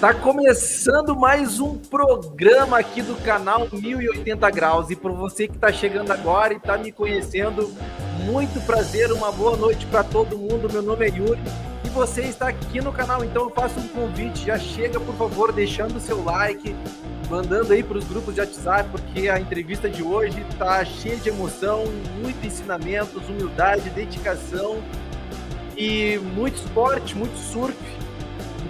Tá começando mais um programa aqui do canal 1080 Graus. E por você que está chegando agora e está me conhecendo, muito prazer, uma boa noite para todo mundo. Meu nome é Yuri e você está aqui no canal, então eu faço um convite. Já chega, por favor, deixando o seu like, mandando aí para os grupos de WhatsApp, porque a entrevista de hoje tá cheia de emoção, muito ensinamentos, humildade, dedicação e muito esporte, muito surf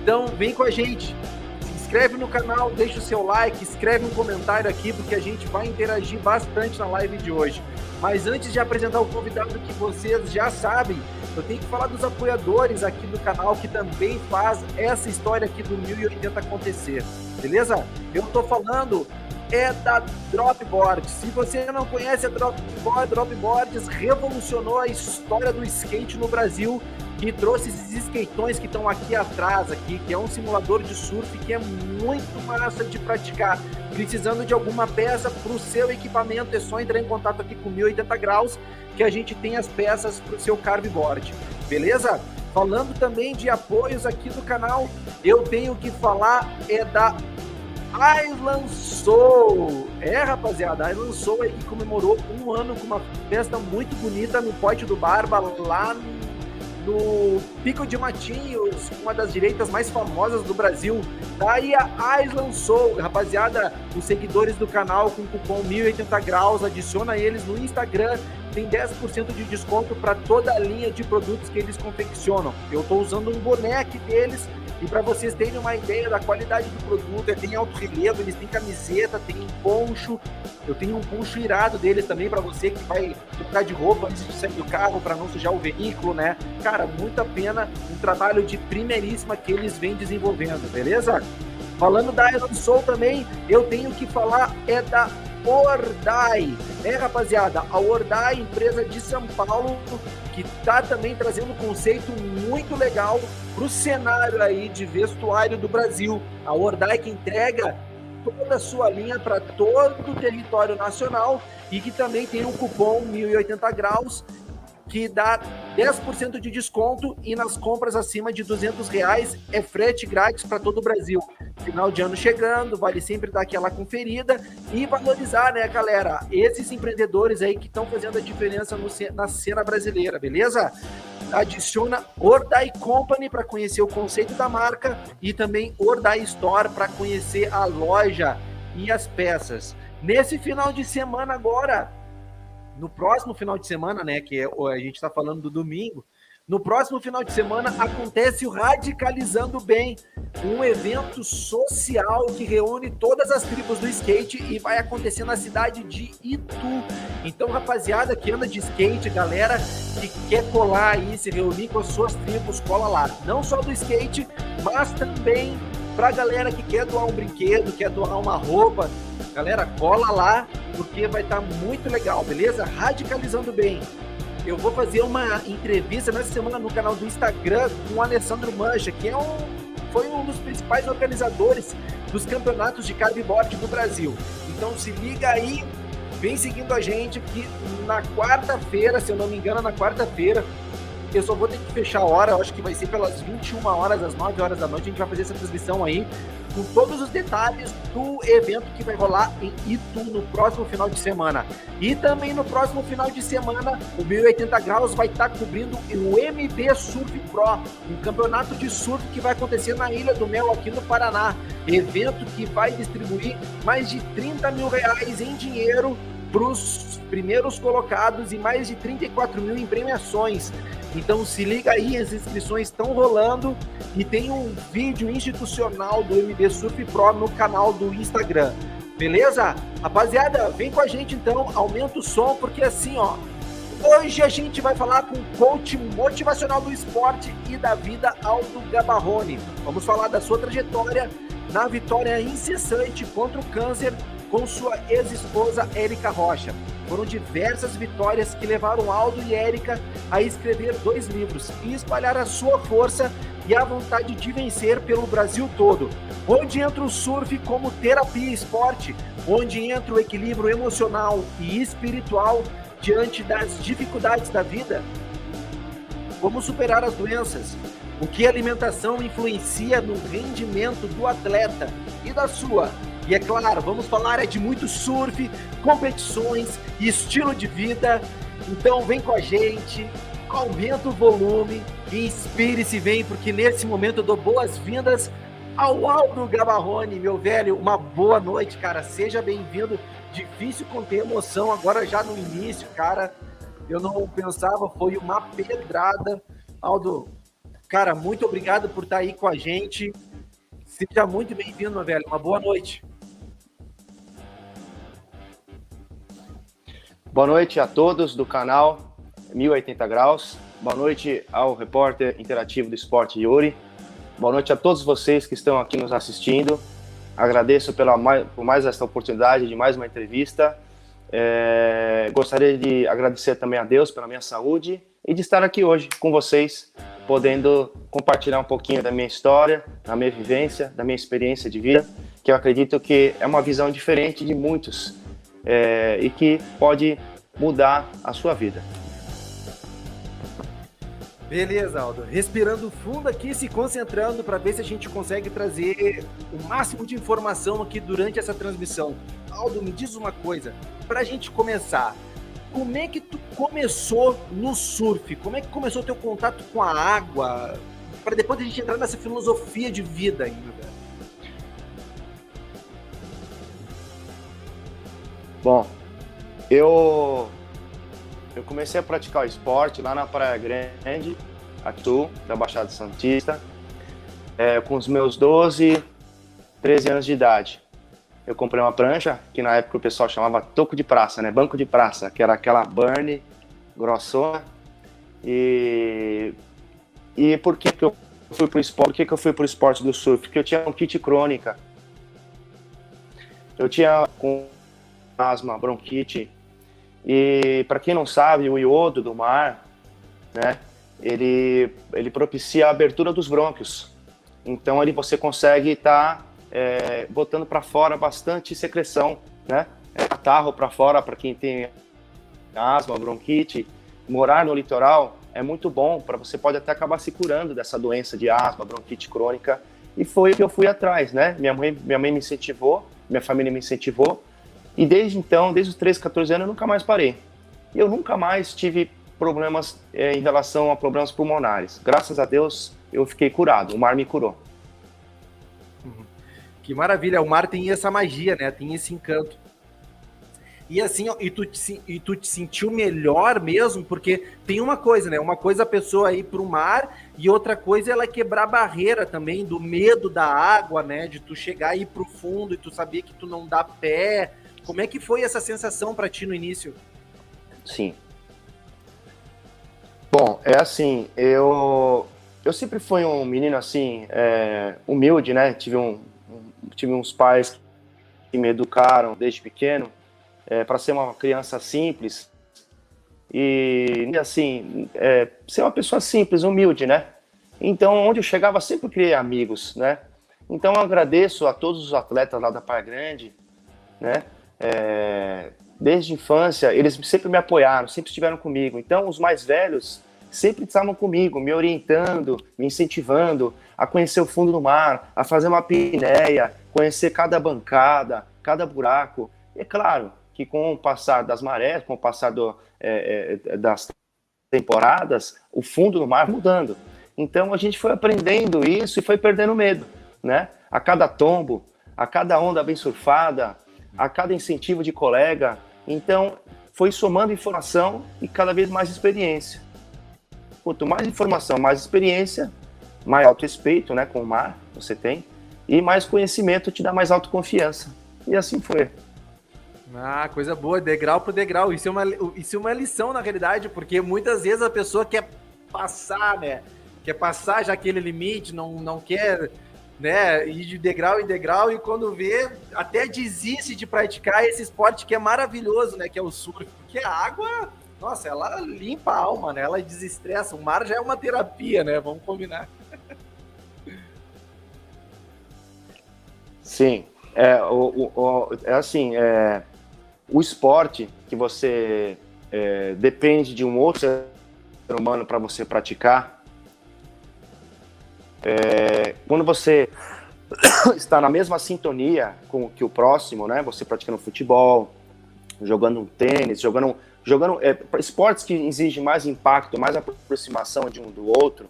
então vem com a gente, se inscreve no canal, deixa o seu like, escreve um comentário aqui, porque a gente vai interagir bastante na live de hoje. Mas antes de apresentar o convidado que vocês já sabem, eu tenho que falar dos apoiadores aqui do canal que também faz essa história aqui do 1080 acontecer, beleza? Eu tô falando é da Dropboard. Se você não conhece a Dropboard, Dropboards revolucionou a história do skate no Brasil que trouxe esses skateões que estão aqui atrás, aqui, que é um simulador de surf que é muito massa de praticar. Precisando de alguma peça para o seu equipamento, é só entrar em contato aqui com 1080 graus, que a gente tem as peças para o seu carveboard. Beleza? Falando também de apoios aqui do canal, eu tenho que falar é da Island Soul. É, rapaziada, a Island Soul aí que comemorou um ano com uma festa muito bonita no Pote do Barba, lá Pico de Matinhos, uma das direitas mais famosas do Brasil. Daí a Island Soul, rapaziada, os seguidores do canal com cupom 1080 graus, adiciona eles no Instagram, tem 10% de desconto para toda a linha de produtos que eles confeccionam. Eu estou usando um boneco deles e para vocês terem uma ideia da qualidade do produto, tem alto relevo, eles têm camiseta, tem poncho. Eu tenho um poncho irado deles também para você que vai trocar de roupa antes de sair do carro para não sujar o veículo, né? Cara, muito a pena, um trabalho de primeiríssima que eles vêm desenvolvendo, beleza? Falando da Iron Soul também, eu tenho que falar é da Ordai. É, rapaziada, a Ordai, empresa de São Paulo, que tá também trazendo um conceito muito legal para o cenário aí de vestuário do Brasil. A Ordai que entrega toda a sua linha para todo o território nacional e que também tem um cupom 1080 graus que dá 10% de desconto e nas compras acima de 200 reais é frete grátis para todo o Brasil. Final de ano chegando, vale sempre dar aquela conferida e valorizar, né, galera? Esses empreendedores aí que estão fazendo a diferença no, na cena brasileira, beleza? Adiciona Ordai Company para conhecer o conceito da marca e também Ordai Store para conhecer a loja e as peças. Nesse final de semana agora, no próximo final de semana, né, que é, a gente está falando do domingo, no próximo final de semana acontece o Radicalizando Bem, um evento social que reúne todas as tribos do skate e vai acontecer na cidade de Itu. Então, rapaziada que anda de skate, galera que quer colar aí, se reunir com as suas tribos, cola lá. Não só do skate, mas também pra galera que quer doar um brinquedo, quer doar uma roupa, Galera, cola lá, porque vai estar tá muito legal, beleza? Radicalizando bem. Eu vou fazer uma entrevista nessa semana no canal do Instagram com o Alessandro Mancha, que é um, foi um dos principais organizadores dos campeonatos de cardboard do Brasil. Então se liga aí, vem seguindo a gente que na quarta-feira, se eu não me engano, na quarta-feira, eu só vou ter que fechar a hora, acho que vai ser pelas 21 horas, às 9 horas da noite, a gente vai fazer essa transmissão aí com todos os detalhes do evento que vai rolar em Itu no próximo final de semana. E também no próximo final de semana, o 1080 Graus vai estar cobrindo o MB Surf Pro, um campeonato de surf que vai acontecer na Ilha do Mel, aqui no Paraná. Evento que vai distribuir mais de 30 mil reais em dinheiro para os primeiros colocados e mais de 34 mil em premiações. Então se liga aí, as inscrições estão rolando e tem um vídeo institucional do MB Surf Pro no canal do Instagram. Beleza? Rapaziada, vem com a gente então, aumenta o som, porque assim, ó, hoje a gente vai falar com o coach motivacional do esporte e da vida, Aldo Gabarrone. Vamos falar da sua trajetória na vitória incessante contra o câncer com sua ex-esposa Érica Rocha. Foram diversas vitórias que levaram Aldo e Érica a escrever dois livros e espalhar a sua força e a vontade de vencer pelo Brasil todo. Onde entra o surf como terapia e esporte, onde entra o equilíbrio emocional e espiritual diante das dificuldades da vida. Como superar as doenças, O que a alimentação influencia no rendimento do atleta e da sua. E é claro, vamos falar é de muito surf, competições e estilo de vida. Então vem com a gente, aumenta o volume inspire-se, vem, porque nesse momento eu dou boas-vindas ao Aldo Gabarrone, meu velho. Uma boa noite, cara. Seja bem-vindo. Difícil conter emoção agora já no início, cara. Eu não pensava, foi uma pedrada. Aldo, cara, muito obrigado por estar aí com a gente. Seja muito bem-vindo, meu velho. Uma boa noite. Boa noite a todos do canal 1080 Graus. Boa noite ao repórter interativo do esporte Yuri. Boa noite a todos vocês que estão aqui nos assistindo. Agradeço pela por mais esta oportunidade de mais uma entrevista. É, gostaria de agradecer também a Deus pela minha saúde e de estar aqui hoje com vocês, podendo compartilhar um pouquinho da minha história, da minha vivência, da minha experiência de vida, que eu acredito que é uma visão diferente de muitos é, e que pode mudar a sua vida. Beleza, Aldo. Respirando fundo aqui, se concentrando para ver se a gente consegue trazer o máximo de informação aqui durante essa transmissão. Aldo, me diz uma coisa, para a gente começar, como é que tu começou no surf? Como é que começou o teu contato com a água? Para depois a gente entrar nessa filosofia de vida ainda. Bom, eu eu comecei a praticar o esporte lá na Praia Grande, aqui da Baixada Santista, é, com os meus 12, 13 anos de idade. Eu comprei uma prancha, que na época o pessoal chamava toco de praça, né? Banco de praça, que era aquela burn grossona. E, e por que, que eu fui pro esporte? Por que, que eu fui pro esporte do surf? Porque eu tinha um kit crônica. Eu tinha com asma, bronquite, e para quem não sabe, o iodo do mar, né, ele, ele propicia a abertura dos brônquios. Então ali você consegue estar tá, é, botando para fora bastante secreção, né? É, catarro para fora para quem tem asma, bronquite. Morar no litoral é muito bom, para você pode até acabar se curando dessa doença de asma, bronquite crônica. E foi o que eu fui atrás, né? Minha mãe, minha mãe me incentivou, minha família me incentivou. E desde então, desde os 13, 14 anos, eu nunca mais parei. E eu nunca mais tive problemas é, em relação a problemas pulmonares. Graças a Deus, eu fiquei curado. O mar me curou. Uhum. Que maravilha. O mar tem essa magia, né? Tem esse encanto. E assim, ó, e, tu te, e tu te sentiu melhor mesmo, porque tem uma coisa, né? Uma coisa a pessoa ir o mar e outra coisa é ela quebrar a barreira também do medo da água, né? De tu chegar aí pro fundo e tu saber que tu não dá pé, como é que foi essa sensação para ti no início? Sim. Bom, é assim, eu eu sempre fui um menino assim é, humilde, né? Tive um, tive uns pais que me educaram desde pequeno é, para ser uma criança simples e assim é, ser uma pessoa simples, humilde, né? Então, onde eu chegava sempre criei amigos, né? Então, eu agradeço a todos os atletas lá da Praia Grande, né? É, desde a infância, eles sempre me apoiaram, sempre estiveram comigo. Então, os mais velhos sempre estavam comigo, me orientando, me incentivando a conhecer o fundo do mar, a fazer uma pinéia, conhecer cada bancada, cada buraco. E é claro que com o passar das marés, com o passar do, é, é, das temporadas, o fundo do mar mudando. Então a gente foi aprendendo isso e foi perdendo medo, né? A cada tombo, a cada onda bem surfada, a cada incentivo de colega. Então, foi somando informação e cada vez mais experiência. Quanto mais informação, mais experiência, mais auto-respeito né, com o mar você tem, e mais conhecimento te dá mais autoconfiança. E assim foi. Ah, coisa boa, degrau por degrau. Isso é, uma, isso é uma lição, na realidade, porque muitas vezes a pessoa quer passar, né? Quer passar já aquele limite, não, não quer né, ir de degrau em degrau e quando vê, até desiste de praticar esse esporte que é maravilhoso, né, que é o surf, porque a água, nossa, ela limpa a alma, né, ela desestressa, o mar já é uma terapia, né, vamos combinar. Sim, é, o, o, é assim, é, o esporte que você é, depende de um outro ser humano para você praticar, É, quando você está na mesma sintonia com que o próximo, né? Você praticando futebol, jogando um tênis, jogando, jogando é, esportes que exigem mais impacto, mais aproximação de um do outro,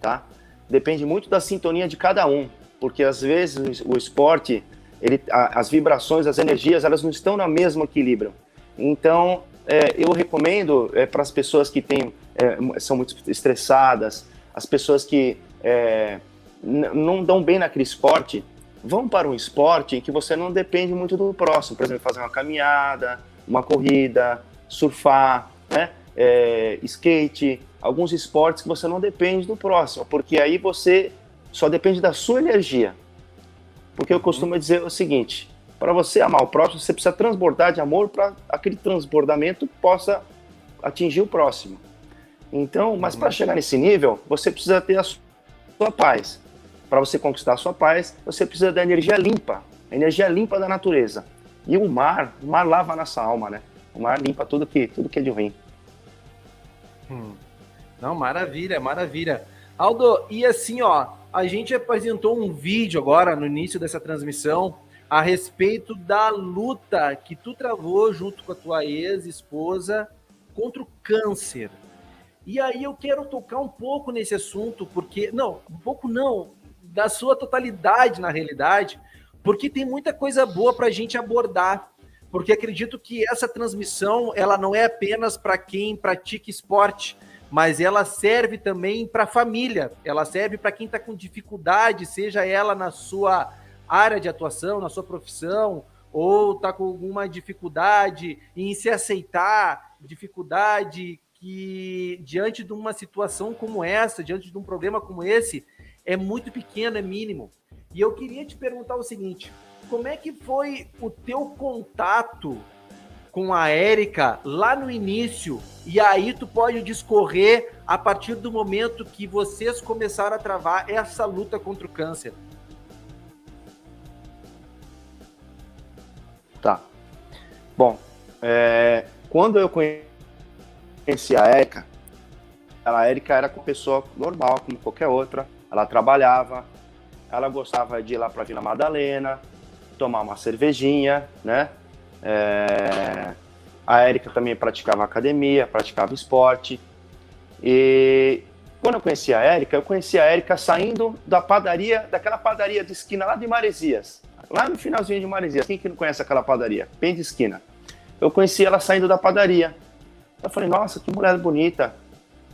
tá? Depende muito da sintonia de cada um, porque às vezes o esporte, ele, as vibrações, as energias, elas não estão no mesmo equilíbrio. Então, é, eu recomendo é, para as pessoas que têm, é, são muito estressadas, as pessoas que é, não dão bem naquele esporte, vão para um esporte em que você não depende muito do próximo. Por exemplo, fazer uma caminhada, uma corrida, surfar, né? É, skate, alguns esportes que você não depende do próximo, porque aí você só depende da sua energia. Porque eu costumo dizer o seguinte: para você amar o próximo, você precisa transbordar de amor para aquele transbordamento possa atingir o próximo. Então, mas para chegar nesse nível, você precisa ter a sua paz. Para você conquistar a sua paz, você precisa da energia limpa, a energia limpa da natureza. E o mar, o mar lava a nossa alma, né? O mar limpa tudo que, tudo que é de ruim. Hum. Não, maravilha, maravilha. Aldo, e assim, ó, a gente apresentou um vídeo agora no início dessa transmissão a respeito da luta que tu travou junto com a tua ex-esposa contra o câncer. E aí eu quero tocar um pouco nesse assunto, porque. Não, um pouco não, da sua totalidade na realidade, porque tem muita coisa boa para a gente abordar. Porque acredito que essa transmissão ela não é apenas para quem pratica esporte, mas ela serve também para a família. Ela serve para quem está com dificuldade, seja ela na sua área de atuação, na sua profissão, ou está com alguma dificuldade em se aceitar, dificuldade que diante de uma situação como essa, diante de um problema como esse, é muito pequeno, é mínimo. E eu queria te perguntar o seguinte: como é que foi o teu contato com a Érica lá no início? E aí tu pode discorrer a partir do momento que vocês começaram a travar essa luta contra o câncer. Tá. Bom, é, quando eu conheci conheci a Érica, a Érica era uma pessoa normal, como qualquer outra. Ela trabalhava, ela gostava de ir lá para Vila Madalena, tomar uma cervejinha, né? É... A Érica também praticava academia, praticava esporte. E quando eu conheci a Érica, eu conheci a Érica saindo da padaria, daquela padaria de esquina lá de Maresias. Lá no finalzinho de Maresias. Quem que não conhece aquela padaria? Bem de esquina. Eu conheci ela saindo da padaria. Eu falei, nossa, que mulher bonita.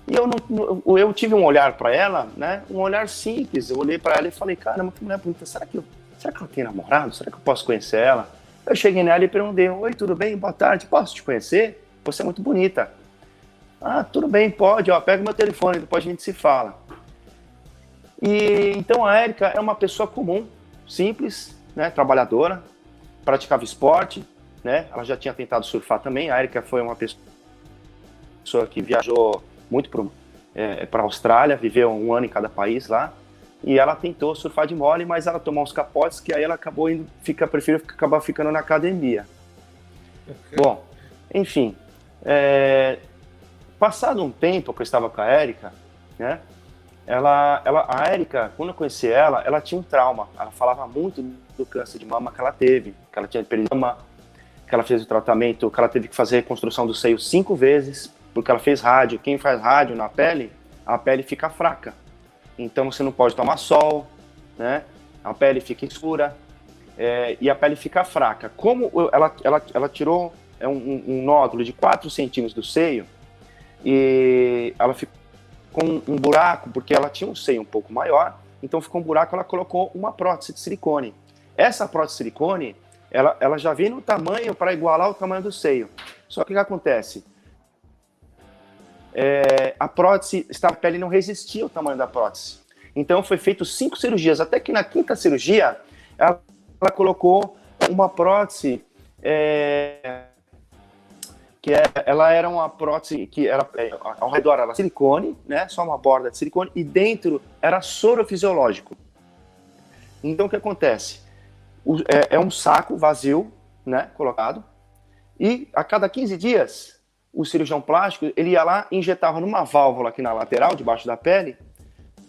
E eu, não, eu tive um olhar para ela, né? Um olhar simples. Eu olhei para ela e falei, caramba, que mulher bonita. Será que, eu, será que ela tem namorado? Será que eu posso conhecer ela? Eu cheguei nela e perguntei, oi, tudo bem? Boa tarde, posso te conhecer? Você é muito bonita. Ah, tudo bem, pode, ó, pega meu telefone, depois a gente se fala. E então a Érica é uma pessoa comum, simples, né, trabalhadora, praticava esporte, né? Ela já tinha tentado surfar também. A Érica foi uma pessoa pessoa que viajou muito para é, a Austrália, viveu um ano em cada país lá, e ela tentou surfar de mole, mas ela tomou uns capotes que aí ela acabou indo, fica, prefiro acabar ficando na academia. Bom, enfim, é, passado um tempo que eu estava com a Érica, né, ela, ela, a Érica, quando eu conheci ela, ela tinha um trauma, ela falava muito do câncer de mama que ela teve, que ela tinha perdido mama, que ela fez o tratamento, que ela teve que fazer a reconstrução do seio cinco vezes, porque ela fez rádio. Quem faz rádio na pele, a pele fica fraca. Então você não pode tomar sol, né? A pele fica escura é, e a pele fica fraca. Como ela, ela, ela tirou é um, um nódulo de 4 centímetros do seio e ela ficou com um buraco, porque ela tinha um seio um pouco maior, então ficou um buraco, ela colocou uma prótese de silicone. Essa prótese de silicone, ela, ela já vem no tamanho para igualar o tamanho do seio. Só que o que acontece? É, a prótese, a pele não resistia ao tamanho da prótese. Então foi feito cinco cirurgias, até que na quinta cirurgia ela, ela colocou uma prótese é, que é, ela era uma prótese que era é, ao redor era silicone, né, só uma borda de silicone e dentro era soro fisiológico. Então o que acontece? O, é, é um saco vazio, né, colocado e a cada 15 dias o cirurgião plástico, ele ia lá e injetava numa válvula aqui na lateral, debaixo da pele,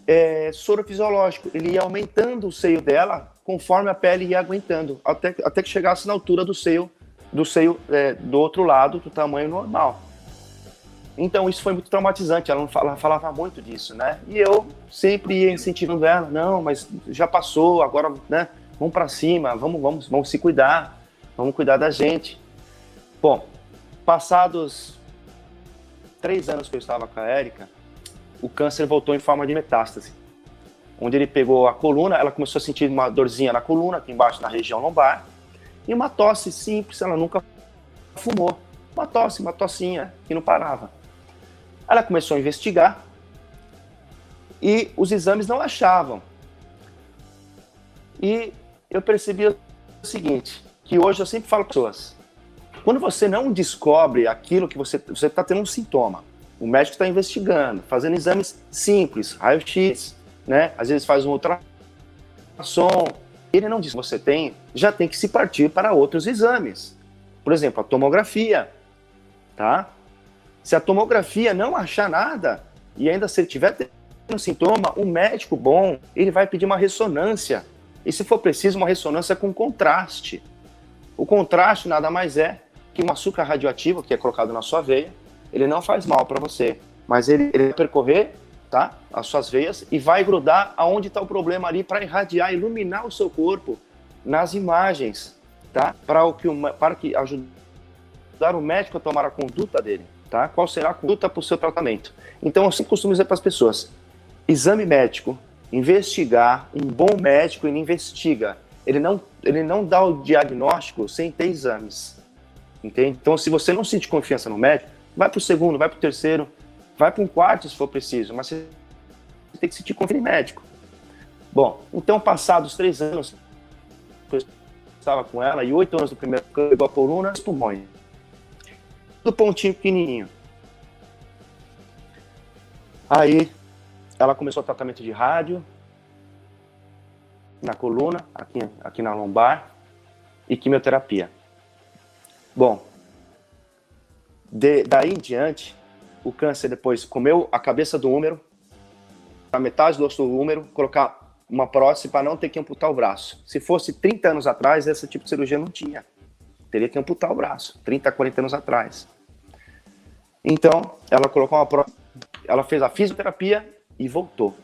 é, soro fisiológico. Ele ia aumentando o seio dela conforme a pele ia aguentando, até, até que chegasse na altura do seio do seio é, do outro lado do tamanho normal. Então isso foi muito traumatizante. Ela não falava, falava muito disso, né? E eu sempre ia incentivando ela, não, mas já passou, agora, né? Vamos para cima, vamos, vamos, vamos se cuidar, vamos cuidar da gente. Bom, passados três anos que eu estava com a Érica, o câncer voltou em forma de metástase. Onde ele pegou a coluna, ela começou a sentir uma dorzinha na coluna, aqui embaixo na região lombar, e uma tosse simples, ela nunca fumou. Uma tosse, uma tossinha que não parava. Ela começou a investigar e os exames não achavam. E eu percebi o seguinte, que hoje eu sempre falo para pessoas, quando você não descobre aquilo que você você está tendo um sintoma, o médico está investigando, fazendo exames simples, raio-x, né? Às vezes faz um ultrassom, ele não diz que você tem, já tem que se partir para outros exames. Por exemplo, a tomografia, tá? Se a tomografia não achar nada e ainda se ele tiver tendo sintoma, um médico bom, ele vai pedir uma ressonância. E se for preciso, uma ressonância com contraste. O contraste nada mais é que um açúcar radioativo que é colocado na sua veia, ele não faz mal para você, mas ele, ele vai percorrer tá, as suas veias e vai grudar aonde está o problema ali para irradiar, iluminar o seu corpo nas imagens, tá? Para o que para que ajudar o médico a tomar a conduta dele tá? Qual será a conduta para o seu tratamento? Então, eu sempre costumo dizer para as pessoas: exame médico, investigar, um bom médico ele investiga. Ele não, ele não dá o diagnóstico sem ter exames. Entende? Então, se você não sente confiança no médico, vai para o segundo, vai para o terceiro, vai para um quarto se for preciso, mas você tem que sentir confiança no médico. Bom, então, passados três anos, eu estava com ela, e oito anos do primeiro câncer, pegou a coluna, os pulmões do pontinho pequenininho. Aí ela começou o tratamento de rádio na coluna, aqui, aqui na lombar, e quimioterapia. Bom, de, daí em diante, o câncer depois comeu a cabeça do úmero, a metade do osso do úmero, colocar uma prótese para não ter que amputar o braço. Se fosse 30 anos atrás, esse tipo de cirurgia não tinha. Teria que amputar o braço, 30, 40 anos atrás. Então, ela colocou uma prova, ela fez a fisioterapia e voltou.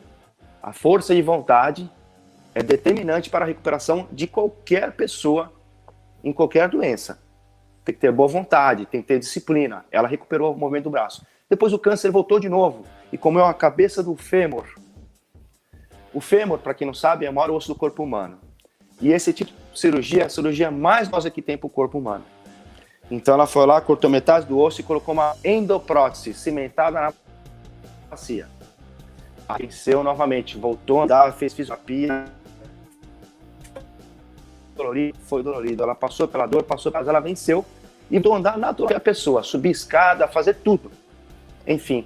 A força de vontade é determinante para a recuperação de qualquer pessoa em qualquer doença. Tem que ter boa vontade, tem que ter disciplina. Ela recuperou o movimento do braço. Depois o câncer voltou de novo e comeu a cabeça do fêmur. O fêmur, para quem não sabe, é o maior osso do corpo humano. E esse tipo de cirurgia é a cirurgia mais nossa que tem para o corpo humano. Então ela foi lá, cortou metade do osso e colocou uma endoprótese cimentada na bacia. Aqueceu novamente, voltou a andar, fez fisioterapia. Dolorido, foi dolorido. Ela passou pela dor, passou mas ela venceu e a andar natural a pessoa, subir escada, fazer tudo. Enfim,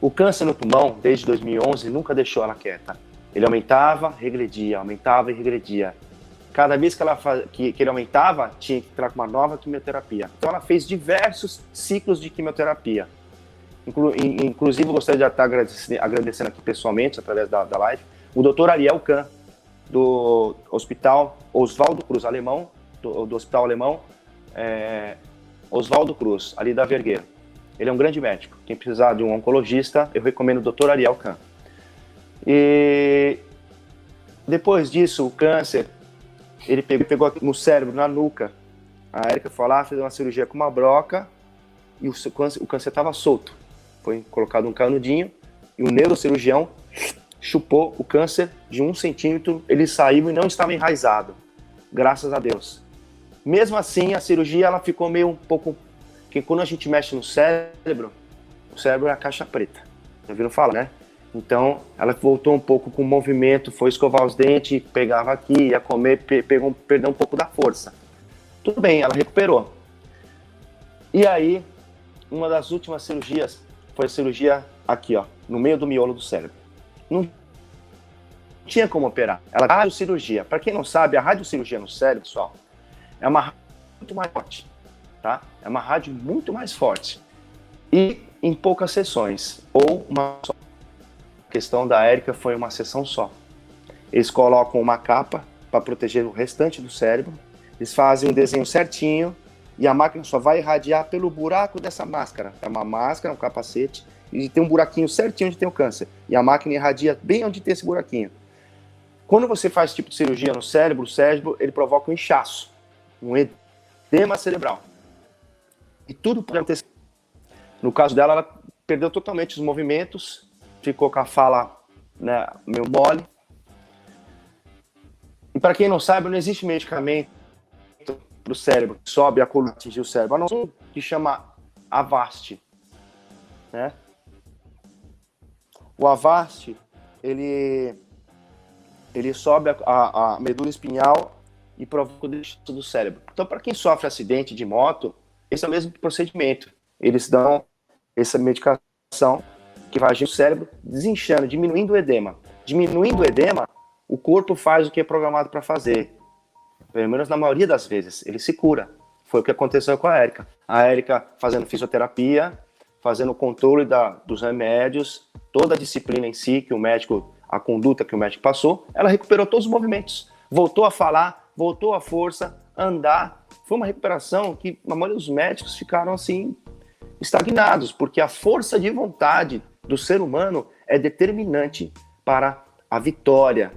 o câncer no pulmão, desde 2011, nunca deixou ela quieta. Ele aumentava, regredia, aumentava e regredia cada vez que, ela faz, que, que ele aumentava, tinha que entrar com uma nova quimioterapia. Então ela fez diversos ciclos de quimioterapia. Inclu, inclusive, gostaria de estar agradecendo, agradecendo aqui pessoalmente, através da, da live, o doutor Ariel Kahn, do Hospital Oswaldo Cruz, alemão, do, do Hospital Alemão, é, Oswaldo Cruz, ali da Vergueira. Ele é um grande médico. Quem precisar de um oncologista, eu recomendo o Dr. Ariel Kahn. E depois disso, o câncer ele pegou, pegou no cérebro, na nuca. A Erika foi lá, fez uma cirurgia com uma broca e o câncer estava solto. Foi colocado um canudinho e o neurocirurgião chupou o câncer de um centímetro, ele saiu e não estava enraizado. Graças a Deus. Mesmo assim, a cirurgia ela ficou meio um pouco. Porque quando a gente mexe no cérebro, o cérebro é a caixa preta. Já viram falar, né? Então, ela voltou um pouco com o movimento, foi escovar os dentes, pegava aqui, ia comer, pegou, perdeu um pouco da força. Tudo bem, ela recuperou. E aí, uma das últimas cirurgias foi a cirurgia aqui, ó, no meio do miolo do cérebro. Não tinha como operar. Ela radiocirurgia. Para quem não sabe, a radiocirurgia no cérebro, pessoal, é uma muito mais forte, tá? É uma rádio muito mais forte. E em poucas sessões, ou uma só questão da Érica foi uma sessão só. Eles colocam uma capa para proteger o restante do cérebro, eles fazem um desenho certinho e a máquina só vai irradiar pelo buraco dessa máscara. É uma máscara, um capacete, e tem um buraquinho certinho onde tem o câncer. E a máquina irradia bem onde tem esse buraquinho. Quando você faz esse tipo de cirurgia no cérebro, o cérebro ele provoca um inchaço, um edema cerebral. E tudo pode acontecer. No caso dela, ela perdeu totalmente os movimentos, ficou com a fala né, meio mole. E para quem não sabe, não existe medicamento para o cérebro que sobe a coluna atingir o cérebro, a não que chama Avast. Né? O Avast, ele, ele sobe a, a, a medula espinhal e provoca o deixamento do cérebro. Então, para quem sofre acidente de moto, esse é o mesmo procedimento. Eles dão essa medicação que vai agir no cérebro, desinchando, diminuindo o edema. Diminuindo o edema, o corpo faz o que é programado para fazer. Pelo menos na maioria das vezes, ele se cura. Foi o que aconteceu com a Érica. A Érica fazendo fisioterapia, fazendo o controle da, dos remédios, toda a disciplina em si que o médico, a conduta que o médico passou, ela recuperou todos os movimentos. Voltou a falar, voltou a força, andar. Foi uma recuperação que a maioria dos médicos ficaram assim estagnados, porque a força de vontade do ser humano é determinante para a vitória,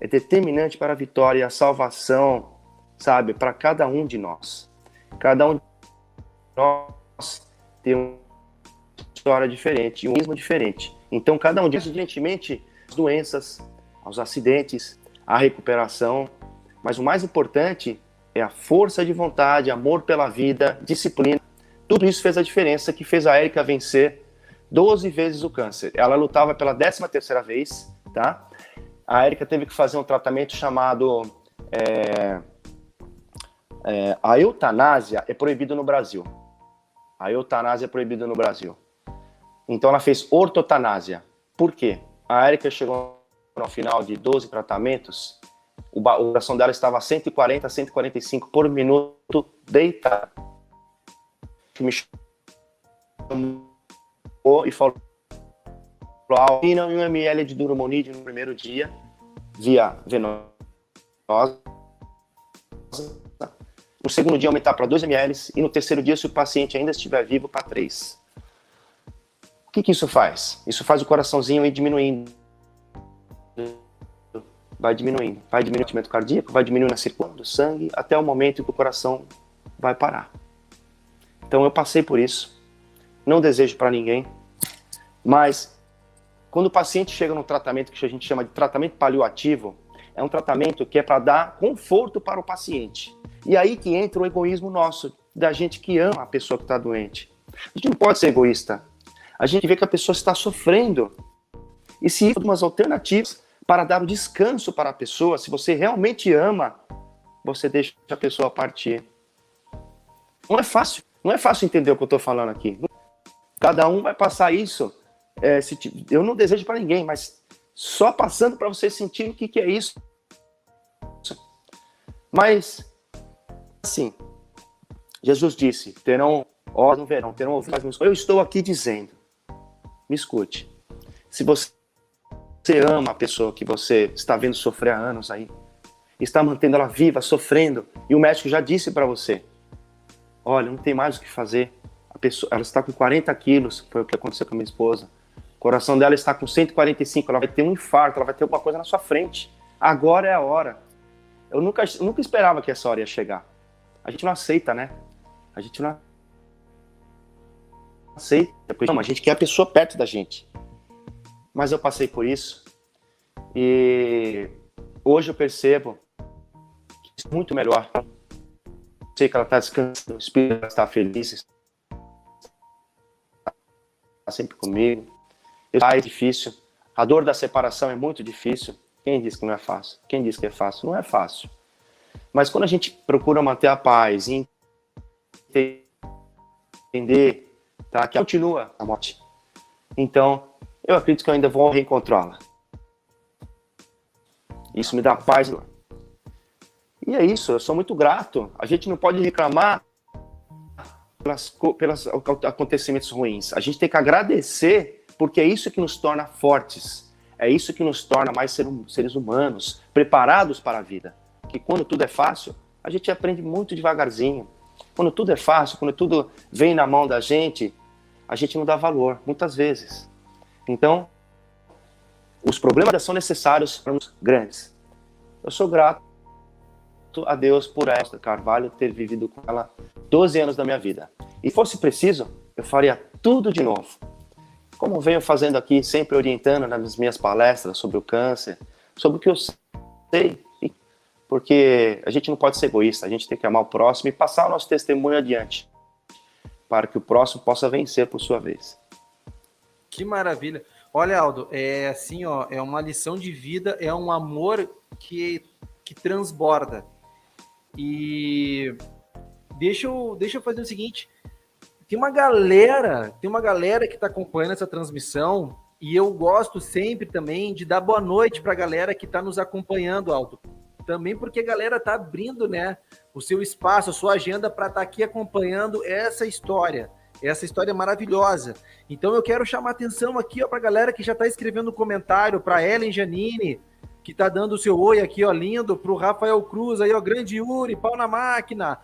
é determinante para a vitória e a salvação, sabe, para cada um de nós. Cada um de nós tem uma história diferente, um mesmo diferente. Então, cada um diz, evidentemente, as doenças, aos acidentes, a recuperação, mas o mais importante é a força de vontade, amor pela vida, disciplina. Tudo isso fez a diferença que fez a Érica vencer 12 vezes o câncer. Ela lutava pela 13 terceira vez, tá? a Érica teve que fazer um tratamento chamado. É, é, a eutanásia é proibida no Brasil. A eutanásia é proibida no Brasil. Então ela fez ortotanásia. Por quê? A Érica chegou no final de 12 tratamentos, o, coração dela estava a 140 a 145 por minuto deitada. Me chamou e falou e um ml de Duromonidio no primeiro dia, via venosa. No segundo dia, aumentar para 2 ml e no terceiro dia, se o paciente ainda estiver vivo, para 3. Que, que isso faz? Isso faz o coraçãozinho ir diminuindo. Vai diminuindo. Vai diminuindo o batimento cardíaco, vai diminuindo a circulação do sangue, até o momento que o coração vai parar. Então eu passei por isso. Não desejo para ninguém. Mas quando o paciente chega no tratamento que a gente chama de tratamento paliativo, é um tratamento que é para dar conforto para o paciente. E aí que entra o egoísmo nosso, da gente que ama a pessoa que está doente. A gente não pode ser egoísta. A gente vê que a pessoa está sofrendo. E se umas alternativas para dar o descanso para a pessoa, se você realmente ama, você deixa a pessoa partir. Não é fácil. Não é fácil entender o que eu estou falando aqui. Cada um vai passar isso é, eu não desejo para ninguém, mas só passando para você sentir o que, que é isso. Mas, assim, Jesus disse: terão olhos no verão, terão ouvidos no Eu estou aqui dizendo, me escute. Se você ama a pessoa que você está vendo sofrer há anos aí, está mantendo ela viva, sofrendo, e o médico já disse para você: olha, não tem mais o que fazer. A pessoa, ela está com 40 quilos, foi o que aconteceu com a minha esposa. O coração dela está com 145, ela vai ter um infarto, ela vai ter alguma coisa na sua frente. Agora é a hora. Eu nunca, nunca esperava que essa hora ia chegar. A gente não aceita, né? A gente não aceita. Não, a gente quer a pessoa perto da gente. Mas eu passei por isso. E hoje eu percebo que é muito melhor. Sei que ela está descansando, o espírito está feliz, está sempre comigo é difícil. A dor da separação é muito difícil. Quem diz que não é fácil? Quem diz que é fácil? Não é fácil. Mas quando a gente procura manter a paz e entender tá, que continua a morte, então eu acredito que eu ainda vou reencontrá-la. Isso me dá paz. E é isso, eu sou muito grato. A gente não pode reclamar pelas, pelos acontecimentos ruins. A gente tem que agradecer porque é isso que nos torna fortes, é isso que nos torna mais seres humanos, preparados para a vida. Que quando tudo é fácil, a gente aprende muito devagarzinho. Quando tudo é fácil, quando tudo vem na mão da gente, a gente não dá valor, muitas vezes. Então, os problemas são necessários para os grandes. Eu sou grato a Deus por esta Carvalho ter vivido com ela 12 anos da minha vida. E fosse preciso, eu faria tudo de novo. Como venho fazendo aqui, sempre orientando nas minhas palestras sobre o câncer, sobre o que eu sei, porque a gente não pode ser egoísta, a gente tem que amar o próximo e passar o nosso testemunho adiante, para que o próximo possa vencer por sua vez. Que maravilha. Olha, Aldo, é assim, ó, é uma lição de vida, é um amor que, que transborda. E deixa eu, deixa eu fazer o seguinte: tem uma galera, tem uma galera que está acompanhando essa transmissão, e eu gosto sempre também de dar boa noite para a galera que está nos acompanhando, Aldo. Também porque a galera está abrindo né, o seu espaço, a sua agenda para estar tá aqui acompanhando essa história essa história maravilhosa. Então eu quero chamar atenção aqui para a galera que já está escrevendo comentário, para Ellen Janine, que tá dando o seu oi aqui, ó, lindo, pro Rafael Cruz, aí, ó, grande Yuri, pau na máquina.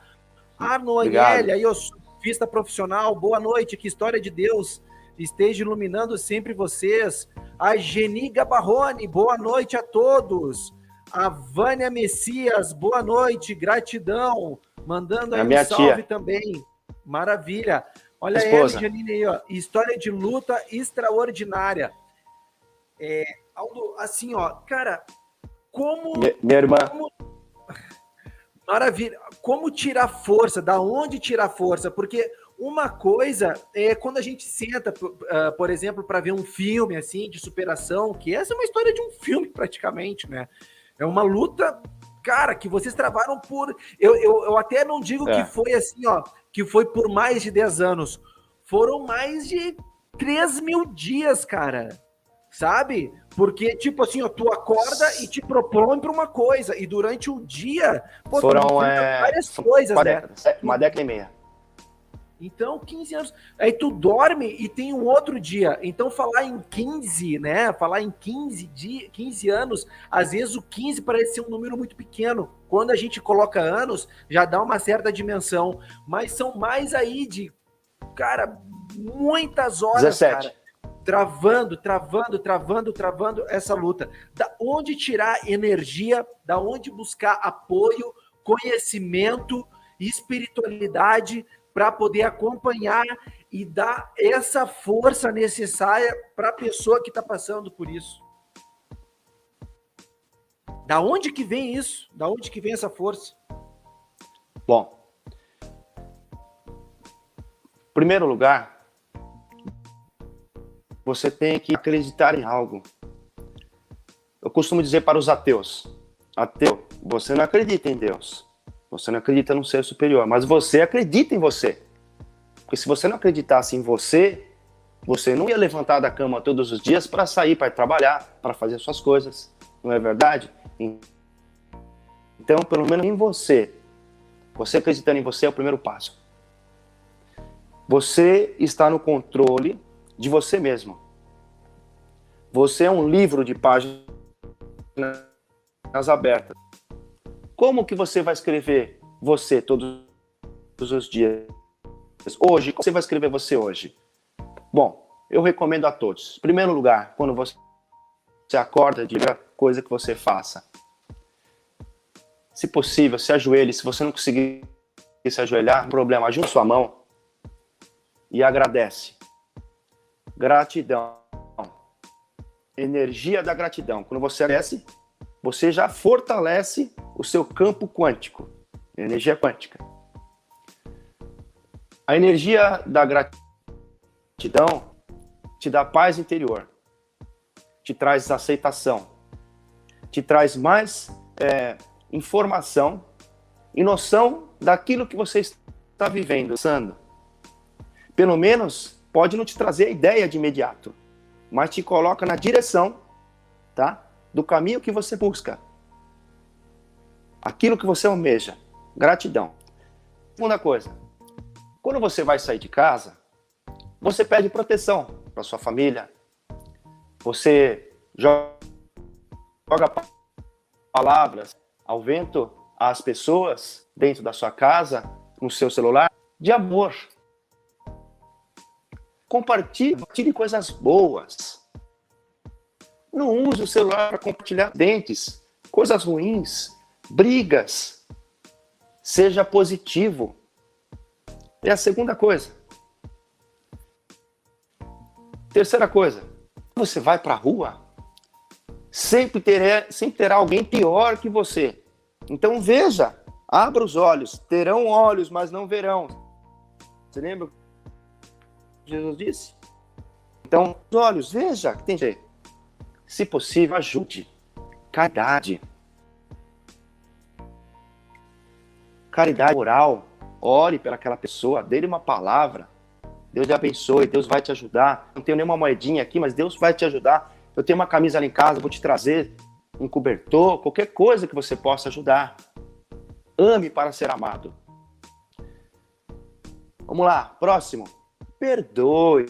Arno Agnelli, aí, ó, surfista profissional, boa noite, que história de Deus esteja iluminando sempre vocês. A Geni Gabarrone, boa noite a todos. A Vânia Messias, boa noite, gratidão. Mandando aí é um salve tia. também. Maravilha. Olha aí, Janine aí, ó. História de luta extraordinária. É, Aldo, assim, ó, cara, como. Minha, irmã. Como, maravilha. Como tirar força? Da onde tirar força? Porque uma coisa é quando a gente senta, uh, por exemplo, para ver um filme assim de superação, que essa é uma história de um filme praticamente, né? É uma luta, cara, que vocês travaram por. Eu, eu, eu até não digo é. que foi assim, ó, que foi por mais de 10 anos. Foram mais de 3 mil dias, cara sabe? Porque, tipo assim, ó, tu acorda e te propõe para uma coisa, e durante o dia, pô, Foram é... várias coisas, uma né? Década, uma década e meia. Então, 15 anos. Aí tu dorme e tem um outro dia. Então, falar em 15, né? Falar em 15, dia, 15 anos, às vezes o 15 parece ser um número muito pequeno. Quando a gente coloca anos, já dá uma certa dimensão. Mas são mais aí de, cara, muitas horas, 17. cara travando, travando, travando, travando essa luta. Da onde tirar energia, da onde buscar apoio, conhecimento, espiritualidade para poder acompanhar e dar essa força necessária para a pessoa que está passando por isso. Da onde que vem isso? Da onde que vem essa força? Bom, primeiro lugar, você tem que acreditar em algo. Eu costumo dizer para os ateus: ateu, você não acredita em Deus. Você não acredita num ser superior, mas você acredita em você. Porque se você não acreditasse em você, você não ia levantar da cama todos os dias para sair, para trabalhar, para fazer suas coisas. Não é verdade? Então, pelo menos em você, você acreditando em você é o primeiro passo. Você está no controle de você mesmo. Você é um livro de páginas abertas. Como que você vai escrever você todos os dias? Hoje, como você vai escrever você hoje? Bom, eu recomendo a todos. Em primeiro lugar, quando você acorda, diga coisa que você faça. Se possível, se ajoelhe. Se você não conseguir se ajoelhar, problema, ajude sua mão e agradece. Gratidão. Energia da gratidão. Quando você agradece, você já fortalece o seu campo quântico. Energia quântica. A energia da gratidão te dá paz interior, te traz aceitação, te traz mais é, informação e noção daquilo que você está vivendo, pensando. Pelo menos pode não te trazer a ideia de imediato, mas te coloca na direção, tá? Do caminho que você busca. Aquilo que você almeja. Gratidão. Segunda coisa. Quando você vai sair de casa, você pede proteção para sua família, Você joga palavras ao vento às pessoas dentro da sua casa, no seu celular, de amor. Compartilhe, compartilhe coisas boas. Não use o celular para compartilhar dentes, coisas ruins, brigas. Seja positivo. É a segunda coisa. Terceira coisa, você vai para a rua, sempre terá, sempre terá alguém pior que você. Então veja, abra os olhos, terão olhos, mas não verão. Você lembra o que Jesus disse? Então, os olhos, veja que tem jeito. Se possível, ajude. Caridade. Caridade moral. Ore pelaquela pessoa, dê-lhe uma palavra. Deus te abençoe, Deus vai te ajudar. Não tenho nenhuma moedinha aqui, mas Deus vai te ajudar. Eu tenho uma camisa ali em casa, vou te trazer um cobertor, qualquer coisa que você possa ajudar. Ame para ser amado. Vamos lá, próximo. Perdoe.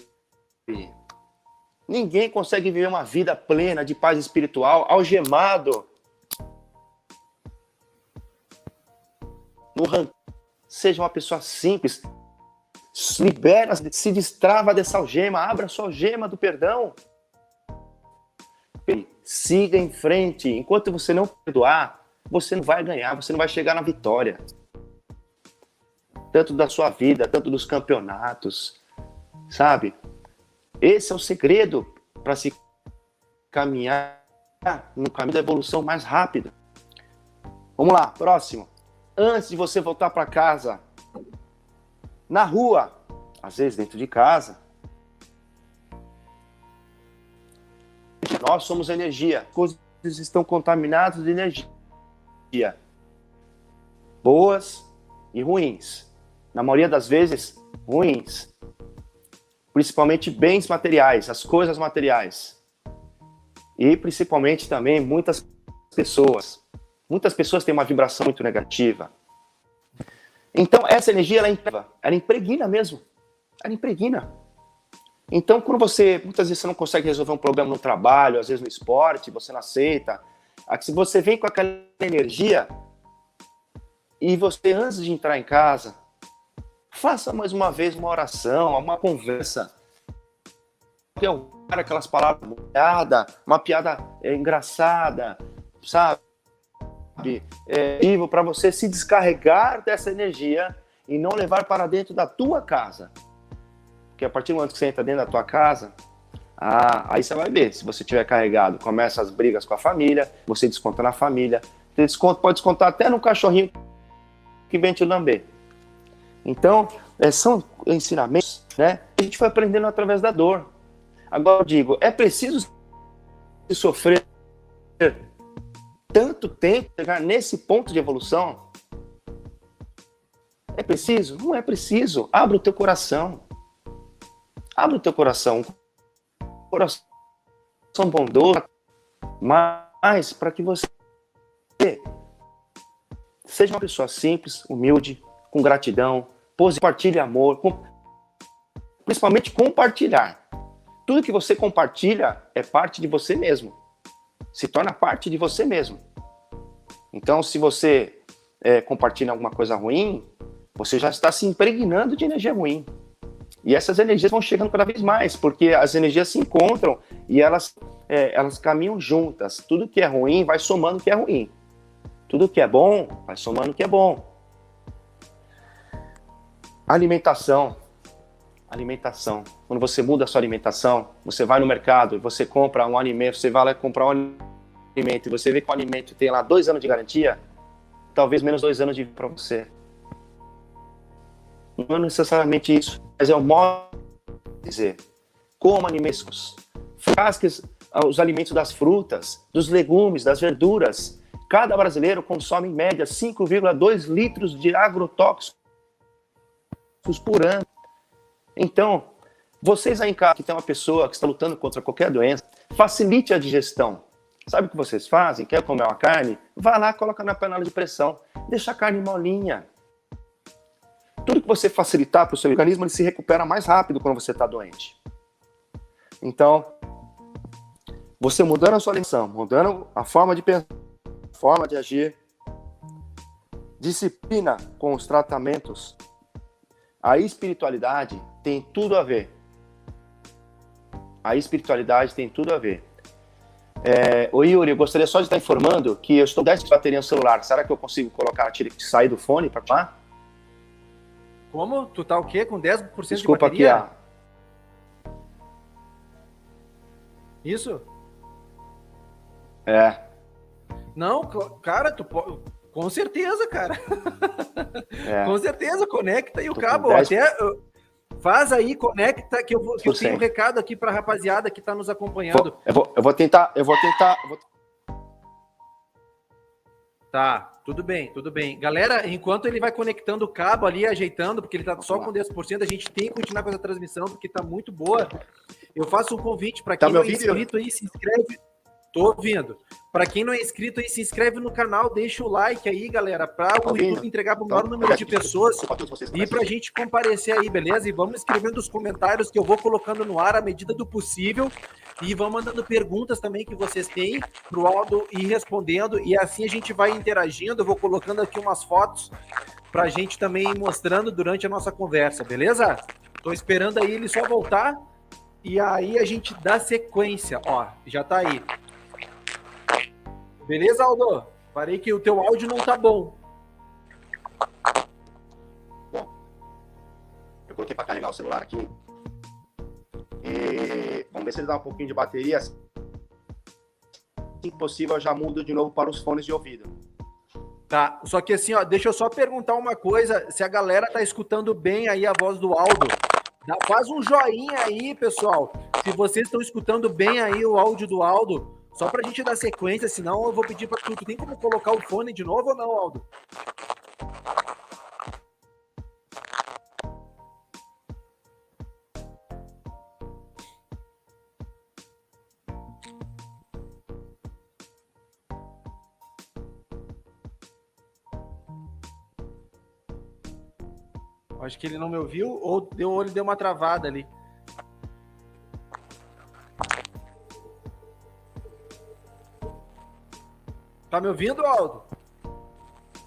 Ninguém consegue viver uma vida plena de paz espiritual algemado no rancor. Seja uma pessoa simples. Libera, se destrava dessa algema, abra sua algema do perdão. Siga em frente. Enquanto você não perdoar, você não vai ganhar, você não vai chegar na vitória. Tanto da sua vida, tanto dos campeonatos, sabe? Esse é o segredo para se caminhar no caminho da evolução mais rápida. Vamos lá, próximo. Antes de você voltar para casa, na rua, às vezes dentro de casa, Nós somos energia. Coisas estão contaminadas de energia. Boas e ruins. Na maioria das vezes, ruins. Principalmente bens materiais, as coisas materiais. E principalmente também muitas pessoas. Muitas pessoas têm uma vibração muito negativa. Então, essa energia, ela, ela impregna mesmo. Ela impregna. Então, quando você, muitas vezes você não consegue resolver um problema no trabalho, às vezes no esporte, você não aceita, se você vem com aquela energia e você, antes de entrar em casa, faça mais uma vez uma oração, uma conversa. Aquelas palavras, uma piada, uma piada é, engraçada, sabe? É, para você se descarregar dessa energia e não levar para dentro da tua casa. Porque a partir do momento que você entra dentro da tua casa, ah, aí você vai ver, se você tiver carregado, começa as brigas com a família, você desconta na família, pode descontar até no cachorrinho que vem te lamber. Então, é, são ensinamentos né, que a gente foi aprendendo através da dor. Agora eu digo, é preciso sofrer tanto tempo chegar nesse ponto de evolução? É preciso? Não é preciso. Abra o teu coração. Abre o teu coração. Coração bondoso, mas para que você seja uma pessoa simples, humilde, com gratidão, compartilhe amor, principalmente compartilhar. Tudo que você compartilha é parte de você mesmo. Se torna parte de você mesmo. Então, se você é, compartilha alguma coisa ruim, você já está se impregnando de energia ruim. E essas energias vão chegando cada vez mais, porque as energias se encontram e elas, é, elas caminham juntas. Tudo que é ruim vai somando o que é ruim. Tudo que é bom vai somando o que é bom. Alimentação. Alimentação. Quando você muda a sua alimentação, você vai no mercado e você compra um alimento, você vai lá comprar um alimento e você vê que o alimento tem lá dois anos de garantia, talvez menos dois anos de para você. Não é necessariamente isso mas é o modo de dizer. Coma alimentos, frasques ah, os alimentos das frutas, dos legumes, das verduras. Cada brasileiro consome em média 5,2 litros de agrotóxicos por ano. Então, vocês aí em casa que tem uma pessoa que está lutando contra qualquer doença, facilite a digestão. Sabe o que vocês fazem? Quer comer uma carne? Vá lá, coloca na panela de pressão, deixa a carne molinha. Tudo que você facilitar para o seu organismo, ele se recupera mais rápido quando você está doente. Então, você mudando a sua lição, mudando a forma de pensar, a forma de agir, disciplina com os tratamentos, a espiritualidade tem tudo a ver. A espiritualidade tem tudo a ver. É, o Yuri, eu gostaria só de estar informando que eu estou 10 de bateria no celular. Será que eu consigo colocar, sair do fone para lá? Como? Tu tá o quê? Com 10% Desculpa de bateria? aqui, ó. Isso? É. Não, cara, tu pode. Com certeza, cara. É. Com certeza, conecta aí o Tô cabo. 10... Até faz aí, conecta, que eu, vou, que eu tenho um recado aqui para a rapaziada que está nos acompanhando. eu, vou, eu vou tentar, eu vou tentar. Eu vou... Tá, tudo bem, tudo bem. Galera, enquanto ele vai conectando o cabo ali, ajeitando, porque ele está só com 10%, a gente tem que continuar com essa transmissão, porque está muito boa. Eu faço um convite para tá quem tá não é inscrito aí, se inscreve. Tô ouvindo. Para quem não é inscrito aí, se inscreve no canal, deixa o like aí, galera, para o YouTube entregar para o maior número de pessoas e para a gente comparecer aí, beleza? E vamos escrevendo os comentários que eu vou colocando no ar à medida do possível e vão mandando perguntas também que vocês têm para o Aldo ir respondendo e assim a gente vai interagindo. Eu vou colocando aqui umas fotos para a gente também ir mostrando durante a nossa conversa, beleza? Tô esperando aí ele só voltar e aí a gente dá sequência. Ó, já tá aí. Beleza, Aldo? Parei que o teu áudio não tá bom. Bom, eu coloquei para carregar o celular aqui. E vamos ver se ele dá um pouquinho de bateria. Se possível, eu já mudo de novo para os fones de ouvido. Tá, só que assim, ó, deixa eu só perguntar uma coisa, se a galera tá escutando bem aí a voz do Aldo, dá, faz um joinha aí, pessoal. Se vocês estão escutando bem aí o áudio do Aldo, só pra gente dar sequência, senão eu vou pedir pra tu. Tu tem como colocar o fone de novo ou não, Aldo? Acho que ele não me ouviu ou deu, ele deu uma travada ali. Tá me ouvindo, Aldo?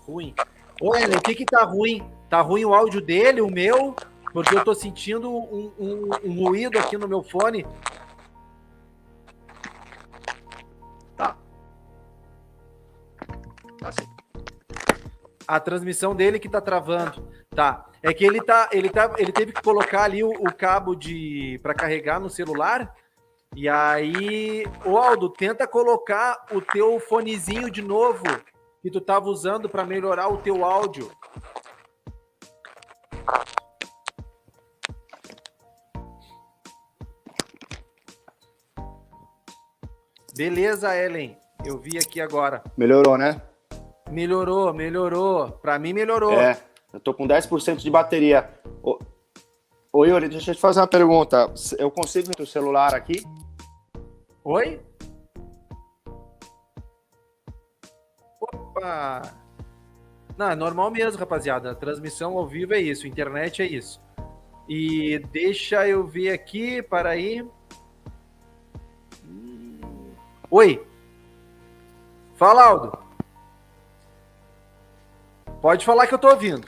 Ruim. Ô, Ellen, o que que tá ruim? Tá ruim o áudio dele, o meu? Porque eu tô sentindo um, um, um ruído aqui no meu fone. Tá. Tá sim. A transmissão dele que tá travando. Tá. É que ele tá, ele tá, ele teve que colocar ali o, o cabo de para carregar no celular e aí, o Aldo, tenta colocar o teu fonezinho de novo que tu tava usando para melhorar o teu áudio. Beleza, Ellen. Eu vi aqui agora. Melhorou, né? Melhorou, melhorou. Para mim melhorou. É, eu tô com 10% de bateria. Ô, ô Yuri, deixa eu te fazer uma pergunta. Eu consigo o celular aqui? Oi? Opa! Não, é normal mesmo, rapaziada. A transmissão ao vivo é isso, internet é isso. E deixa eu ver aqui, para aí. Oi. Fala, Aldo. Pode falar que eu tô ouvindo.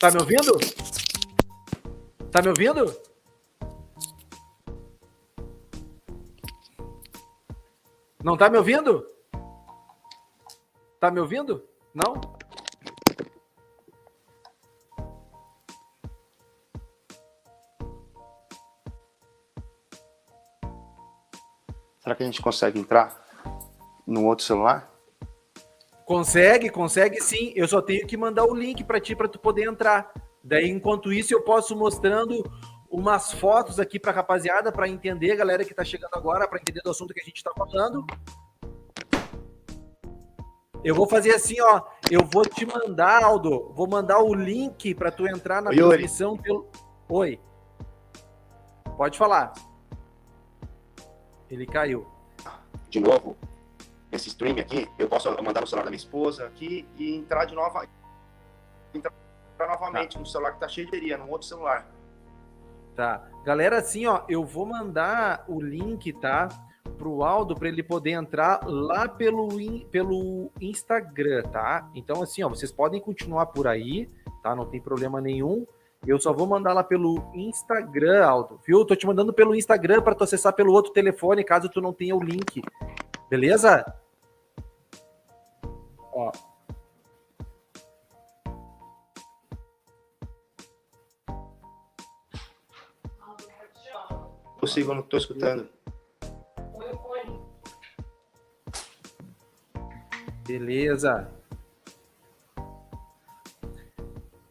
Tá me ouvindo? Tá me ouvindo? Não tá me ouvindo? Tá me ouvindo? Não? Será que a gente consegue entrar no outro celular? Consegue, consegue sim. Eu só tenho que mandar o link para ti para tu poder entrar. Daí, enquanto isso, eu posso mostrando umas fotos aqui para rapaziada, para entender, galera que está chegando agora, para entender do assunto que a gente está falando. Eu vou fazer assim, ó. Eu vou te mandar, Aldo. Vou mandar o link para tu entrar na Oi, transmissão pelo. Oi. Pode falar. Ele caiu. De novo, esse stream aqui, eu posso mandar no celular da minha esposa aqui e entrar de novo. Entrar comprar novamente tá. um celular que tá cheio de bateria, num outro celular. Tá. Galera, assim, ó, eu vou mandar o link, tá? Pro Aldo para ele poder entrar lá pelo, in, pelo Instagram, tá? Então, assim, ó, vocês podem continuar por aí, tá? Não tem problema nenhum. Eu só vou mandar lá pelo Instagram, Aldo, viu? Tô te mandando pelo Instagram para tu acessar pelo outro telefone, caso tu não tenha o link. Beleza? Ó. Possível, não tô escutando. Beleza.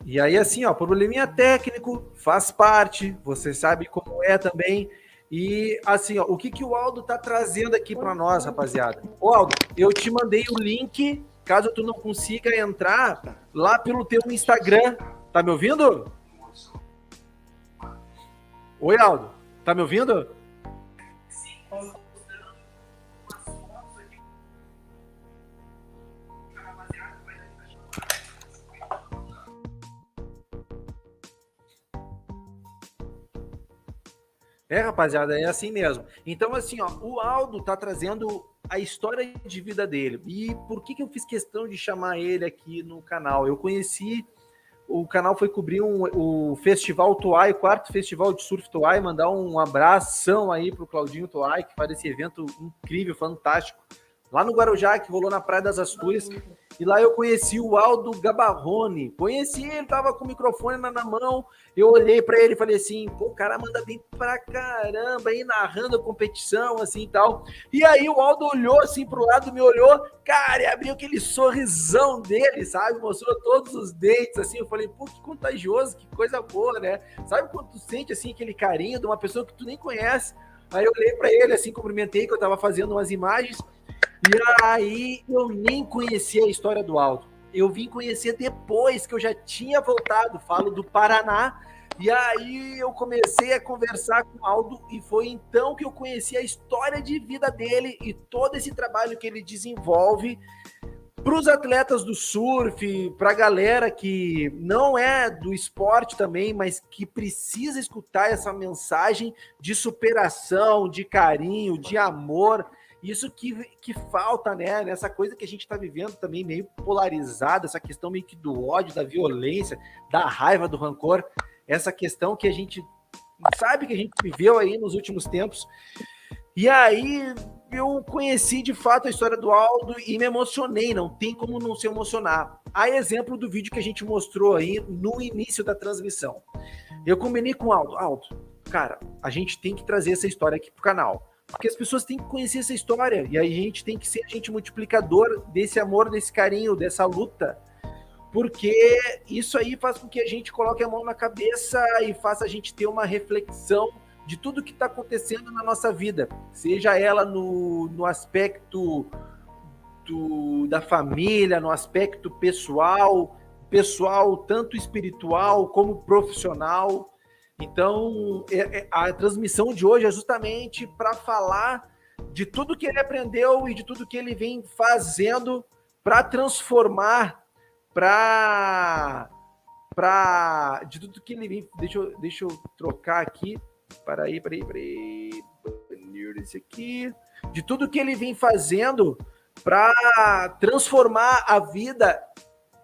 E aí, assim, ó, probleminha técnico, faz parte, você sabe como é também. E assim, ó, o que, que o Aldo tá trazendo aqui para nós, rapaziada? Ô, Aldo, eu te mandei o link, caso tu não consiga entrar, lá pelo teu Instagram. Tá me ouvindo? Oi, Aldo, tá me ouvindo? É, rapaziada, é assim mesmo. Então, assim, ó, o Aldo tá trazendo a história de vida dele. E por que, que eu fiz questão de chamar ele aqui no canal? Eu conheci. O canal foi cobrir um, o Festival Toai, o quarto Festival de Surf Toai, mandar um abração aí pro Claudinho Toai, que faz esse evento incrível, fantástico lá no Guarujá, que rolou na Praia das Astúrias. E lá eu conheci o Aldo Gabarrone. Conheci ele, tava com o microfone na, na mão. Eu olhei para ele e falei assim: pô, o cara manda bem pra caramba aí, narrando a competição, assim e tal. E aí o Aldo olhou assim pro lado, me olhou, cara, e abriu aquele sorrisão dele, sabe? Mostrou todos os dentes, assim. Eu falei, pô, que contagioso, que coisa boa, né? Sabe quando tu sente assim aquele carinho de uma pessoa que tu nem conhece? Aí eu olhei para ele, assim, cumprimentei, que eu tava fazendo umas imagens. E aí eu nem conhecia a história do Aldo. Eu vim conhecer depois que eu já tinha voltado, falo do Paraná. E aí eu comecei a conversar com o Aldo e foi então que eu conheci a história de vida dele e todo esse trabalho que ele desenvolve para os atletas do surf, para a galera que não é do esporte também, mas que precisa escutar essa mensagem de superação, de carinho, de amor isso que, que falta, né? Nessa coisa que a gente está vivendo também, meio polarizada, essa questão meio que do ódio, da violência, da raiva, do rancor, essa questão que a gente sabe que a gente viveu aí nos últimos tempos. E aí eu conheci de fato a história do Aldo e me emocionei, não tem como não se emocionar. A exemplo do vídeo que a gente mostrou aí no início da transmissão. Eu combinei com o Aldo, Aldo, cara, a gente tem que trazer essa história aqui pro canal. Porque as pessoas têm que conhecer essa história. E a gente tem que ser agente multiplicador desse amor, desse carinho, dessa luta. Porque isso aí faz com que a gente coloque a mão na cabeça e faça a gente ter uma reflexão de tudo que está acontecendo na nossa vida. Seja ela no, no aspecto do, da família, no aspecto pessoal, pessoal tanto espiritual como profissional. Então, é, é, a transmissão de hoje é justamente para falar de tudo que ele aprendeu e de tudo que ele vem fazendo para transformar, para para de tudo que ele vem. Deixa eu, deixa eu trocar aqui. Para aí, para aí, para aí. Esse aqui. De tudo que ele vem fazendo para transformar a vida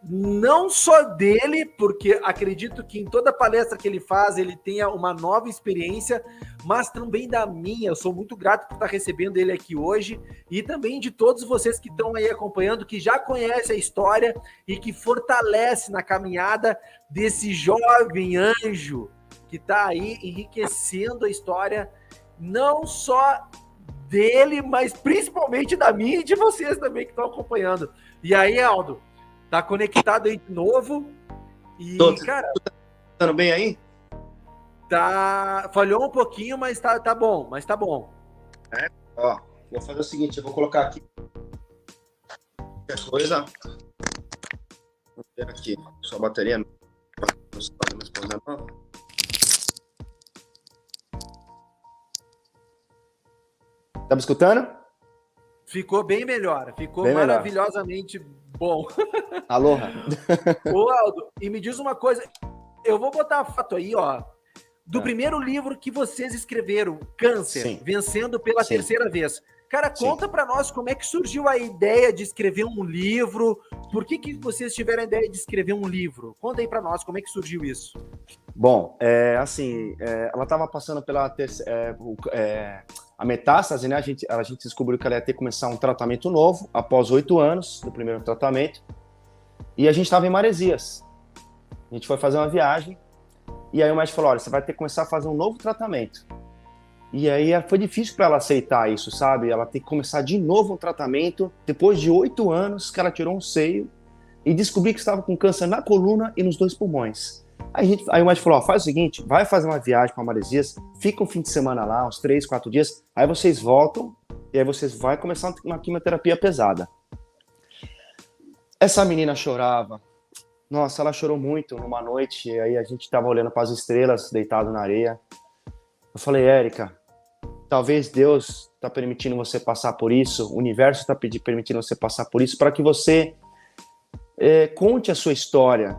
não só dele, porque acredito que em toda palestra que ele faz ele tenha uma nova experiência, mas também da minha. Eu sou muito grato por estar recebendo ele aqui hoje e também de todos vocês que estão aí acompanhando, que já conhecem a história e que fortalece na caminhada desse jovem anjo que está aí enriquecendo a história, não só dele, mas principalmente da minha e de vocês também que estão acompanhando. E aí, Aldo, Tá conectado aí de novo. E, Tô, cara. Tá bem aí? Tá. Falhou um pouquinho, mas tá, tá bom. Mas tá bom. É? Ó, vou fazer o seguinte, eu vou colocar aqui. Qualquer coisa. Vou ver aqui. Sua bateria. Tá me escutando? Ficou bem melhor. Ficou bem maravilhosamente melhor Bom. Aloha. Ô, Aldo, e me diz uma coisa. Eu vou botar a foto aí, ó. Do é. primeiro livro que vocês escreveram, Câncer, Sim. vencendo pela Sim. terceira vez. Cara, conta para nós como é que surgiu a ideia de escrever um livro. Por que, que vocês tiveram a ideia de escrever um livro? Conta aí para nós como é que surgiu isso. Bom, é, assim, é, ela estava passando pela terceira, é, é, a metástase, né? A gente, a gente descobriu que ela ia ter que começar um tratamento novo após oito anos do primeiro tratamento. E a gente estava em Maresias. A gente foi fazer uma viagem. E aí o médico falou: olha, você vai ter que começar a fazer um novo tratamento. E aí foi difícil para ela aceitar isso, sabe? Ela tem que começar de novo um tratamento depois de oito anos que ela tirou um seio e descobri que estava com câncer na coluna e nos dois pulmões. Aí, gente, aí o médico falou: ó, faz o seguinte, vai fazer uma viagem para Maresias, fica um fim de semana lá, uns três, quatro dias, aí vocês voltam e aí vocês vão começar uma quimioterapia pesada. Essa menina chorava. Nossa, ela chorou muito numa noite. Aí a gente estava olhando para as estrelas, deitado na areia. Eu falei, Érica, talvez Deus está permitindo você passar por isso, o universo está permitindo você passar por isso, para que você é, conte a sua história,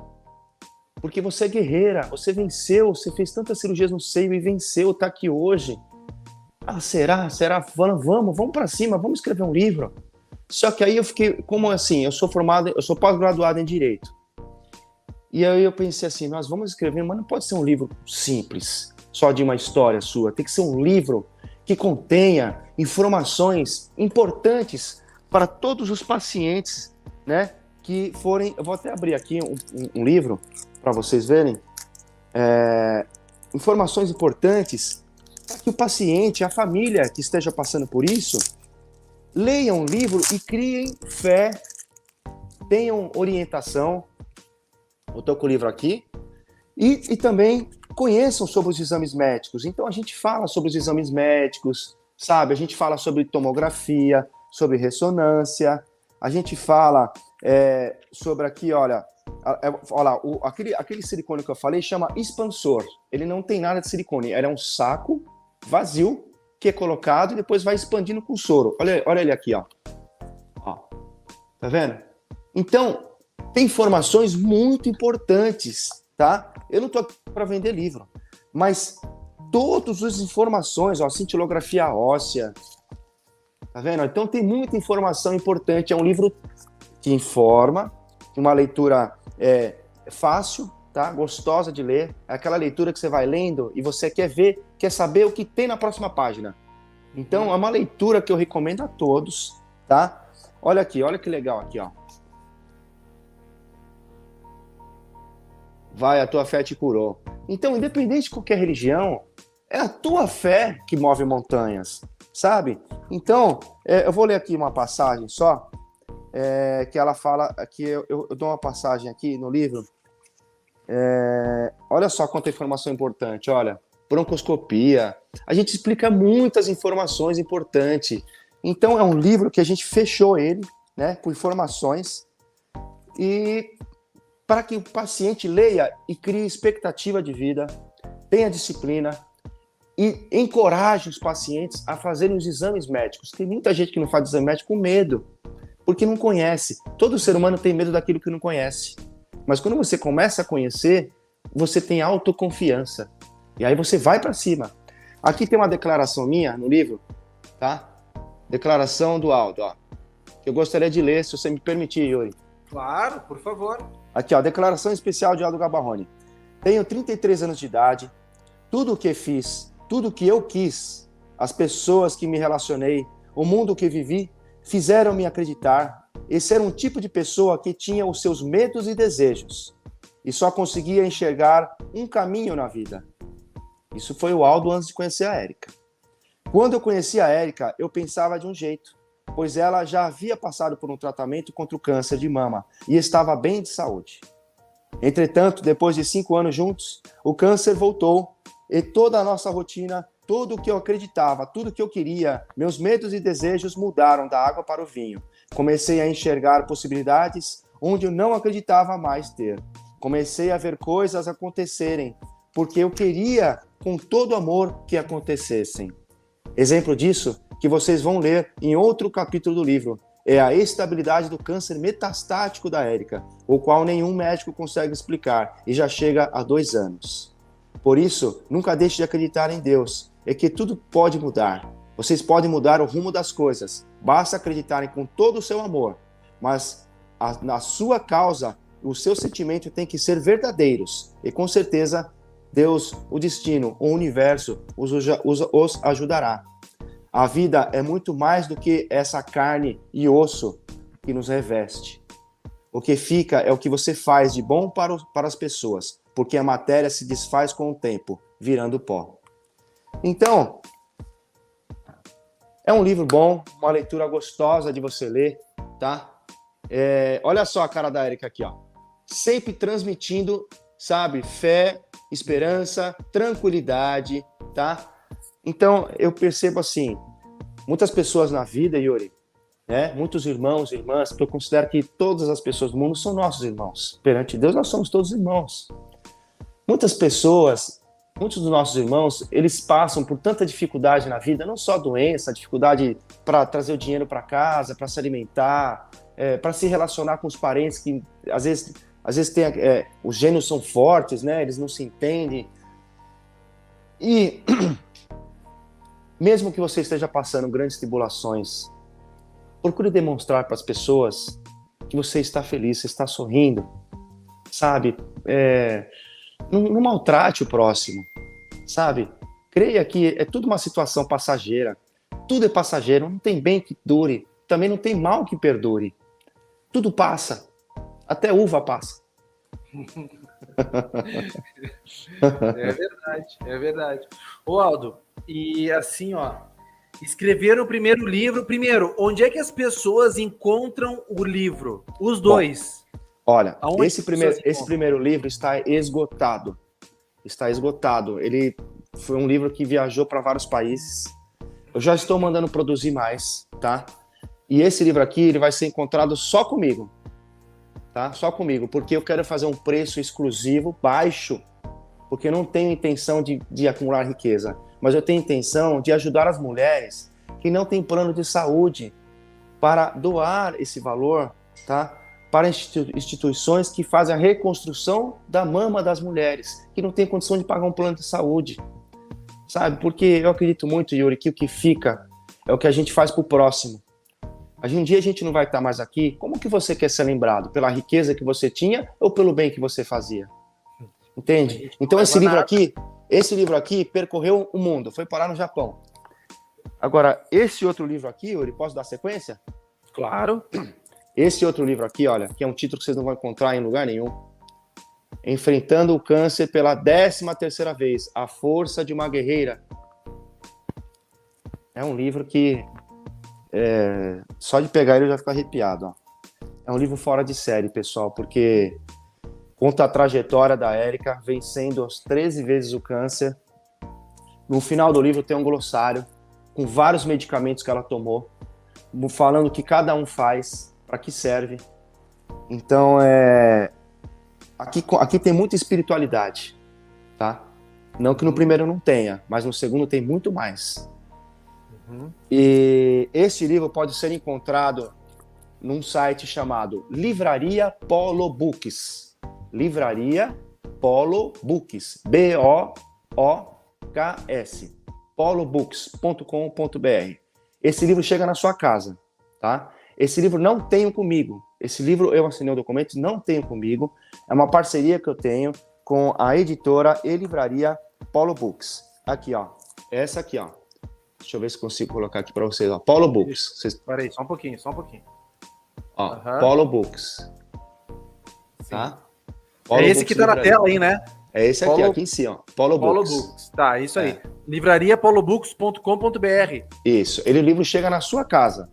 porque você é guerreira, você venceu, você fez tantas cirurgias no seio e venceu, tá aqui hoje. Ah, será? Será? Vamos, vamos, vamos para cima, vamos escrever um livro. Só que aí eu fiquei, como assim? Eu sou formado, eu sou pós-graduado em direito. E aí eu pensei assim, nós vamos escrever, mas não pode ser um livro simples, só de uma história sua. Tem que ser um livro que contenha informações importantes para todos os pacientes, né? Que forem. Eu vou até abrir aqui um, um, um livro para vocês verem, é, informações importantes para que o paciente, a família que esteja passando por isso, leiam o livro e criem fé, tenham orientação. Eu estou com o livro aqui. E, e também conheçam sobre os exames médicos. Então a gente fala sobre os exames médicos, sabe? A gente fala sobre tomografia, sobre ressonância, a gente fala é, sobre aqui, olha, olha lá, o, aquele, aquele silicone que eu falei chama expansor. Ele não tem nada de silicone. Ele é um saco vazio que é colocado e depois vai expandindo com soro. Olha, olha ele aqui, ó. ó. Tá vendo? Então, tem informações muito importantes, tá? Eu não tô aqui para vender livro, mas todas as informações, ó, cintilografia óssea, tá vendo? Então tem muita informação importante. É um livro que informa, uma leitura é, fácil, tá? Gostosa de ler. É aquela leitura que você vai lendo e você quer ver, quer saber o que tem na próxima página. Então, é uma leitura que eu recomendo a todos, tá? Olha aqui, olha que legal aqui, ó. Vai, a tua fé te curou. Então, independente de qualquer religião, é a tua fé que move montanhas, sabe? Então, é, eu vou ler aqui uma passagem só, é, que ela fala, que eu, eu, dou uma passagem aqui no livro. É, olha só quanta informação importante, olha, broncoscopia. A gente explica muitas informações importantes. Então é um livro que a gente fechou ele, né, com informações e para que o paciente leia e crie expectativa de vida, tenha disciplina e encoraje os pacientes a fazerem os exames médicos. Tem muita gente que não faz exame médico com medo porque não conhece. Todo ser humano tem medo daquilo que não conhece. Mas quando você começa a conhecer, você tem autoconfiança. E aí você vai para cima. Aqui tem uma declaração minha no livro, tá? Declaração do Aldo, ó. Que eu gostaria de ler, se você me permitir, Yuri. Claro, por favor. Aqui, ó, declaração especial de Aldo Gabarrone. Tenho 33 anos de idade. Tudo o que fiz, tudo o que eu quis, as pessoas que me relacionei, o mundo que vivi, fizeram-me acreditar. Esse era um tipo de pessoa que tinha os seus medos e desejos e só conseguia enxergar um caminho na vida. Isso foi o Aldo antes de conhecer a Érica. Quando eu conheci a Érica, eu pensava de um jeito, pois ela já havia passado por um tratamento contra o câncer de mama e estava bem de saúde. Entretanto, depois de cinco anos juntos, o câncer voltou e toda a nossa rotina tudo o que eu acreditava, tudo o que eu queria, meus medos e desejos mudaram da água para o vinho. Comecei a enxergar possibilidades onde eu não acreditava mais ter. Comecei a ver coisas acontecerem, porque eu queria com todo amor que acontecessem. Exemplo disso que vocês vão ler em outro capítulo do livro, é a estabilidade do câncer metastático da Érica, o qual nenhum médico consegue explicar e já chega a dois anos. Por isso, nunca deixe de acreditar em Deus, é que tudo pode mudar. Vocês podem mudar o rumo das coisas, basta acreditarem com todo o seu amor, mas a, na sua causa, o seu sentimento tem que ser verdadeiros e com certeza Deus, o destino, o universo os, os, os ajudará. A vida é muito mais do que essa carne e osso que nos reveste. O que fica é o que você faz de bom para, o, para as pessoas, porque a matéria se desfaz com o tempo, virando pó. Então, é um livro bom, uma leitura gostosa de você ler, tá? É, olha só a cara da Erika aqui, ó. Sempre transmitindo, sabe, fé, esperança, tranquilidade, tá? Então, eu percebo assim, muitas pessoas na vida, Yuri, né? Muitos irmãos e irmãs, porque eu considero que todas as pessoas do mundo são nossos irmãos. Perante Deus, nós somos todos irmãos. Muitas pessoas, muitos dos nossos irmãos, eles passam por tanta dificuldade na vida, não só doença, dificuldade para trazer o dinheiro para casa, para se alimentar, é, para se relacionar com os parentes que às vezes, às vezes tem, é, os gênios são fortes, né? Eles não se entendem. E mesmo que você esteja passando grandes tribulações, procure demonstrar para as pessoas que você está feliz, você está sorrindo, sabe? É, não, não maltrate o próximo, sabe? Creia que é tudo uma situação passageira. Tudo é passageiro, não tem bem que dure, também não tem mal que perdure. Tudo passa, até uva passa. é verdade, é verdade. Ô Aldo, e assim, ó, escreveram o primeiro livro. Primeiro, onde é que as pessoas encontram o livro? Os dois. Olha, esse primeiro, esse primeiro livro está esgotado. Está esgotado. Ele foi um livro que viajou para vários países. Eu já estou mandando produzir mais, tá? E esse livro aqui, ele vai ser encontrado só comigo. Tá? Só comigo, porque eu quero fazer um preço exclusivo, baixo, porque eu não tenho intenção de, de acumular riqueza mas eu tenho intenção de ajudar as mulheres que não têm plano de saúde para doar esse valor, tá? Para instituições que fazem a reconstrução da mama das mulheres, que não têm condição de pagar um plano de saúde. Sabe? Porque eu acredito muito, Yuri, que o que fica é o que a gente faz para o próximo. Um dia a gente não vai estar mais aqui. Como que você quer ser lembrado? Pela riqueza que você tinha ou pelo bem que você fazia? Entende? Então esse livro aqui, esse livro aqui percorreu o mundo, foi parar no Japão. Agora, esse outro livro aqui, Yuri, posso dar sequência? Claro. Esse outro livro aqui, olha, que é um título que vocês não vão encontrar em lugar nenhum. Enfrentando o câncer pela décima terceira vez, A Força de uma Guerreira. É um livro que é, só de pegar ele eu já fico arrepiado. Ó. É um livro fora de série, pessoal, porque conta a trajetória da Érica, vencendo as 13 vezes o câncer. No final do livro tem um glossário com vários medicamentos que ela tomou, falando o que cada um faz, para que serve. Então, é... aqui, aqui tem muita espiritualidade, tá? Não que no primeiro não tenha, mas no segundo tem muito mais. Uhum. E esse livro pode ser encontrado num site chamado Livraria Polo Books Livraria Polo Books, B-O-O-K-S, polobooks.com.br. Esse livro chega na sua casa, tá? Esse livro não tenho comigo. Esse livro eu assinei o documento, não tenho comigo. É uma parceria que eu tenho com a editora e livraria Polo Books. Aqui, ó. Essa aqui, ó. Deixa eu ver se consigo colocar aqui para vocês, ó. Polo Books. Vocês... Peraí, só um pouquinho, só um pouquinho. Ó, uhum. Polo Books. Sim. Tá? É esse Books que tá na tela aí, né? É esse aqui, aqui em cima. Polo, Polo Books. Books. Tá, isso aí. É. Isso. Ele o livro chega na sua casa.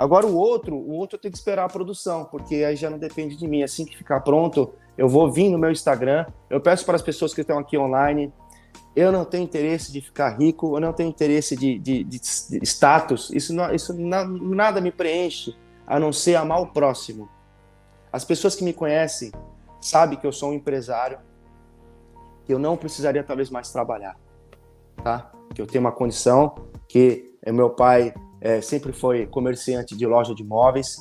Agora o outro, o outro eu tenho que esperar a produção, porque aí já não depende de mim. Assim que ficar pronto, eu vou vir no meu Instagram. Eu peço para as pessoas que estão aqui online. Eu não tenho interesse de ficar rico, eu não tenho interesse de, de, de, status. Isso, não, isso não, nada me preenche, a não ser amar o próximo. As pessoas que me conhecem sabe que eu sou um empresário, que eu não precisaria talvez mais trabalhar, tá? Que eu tenho uma condição que meu pai é, sempre foi comerciante de loja de imóveis,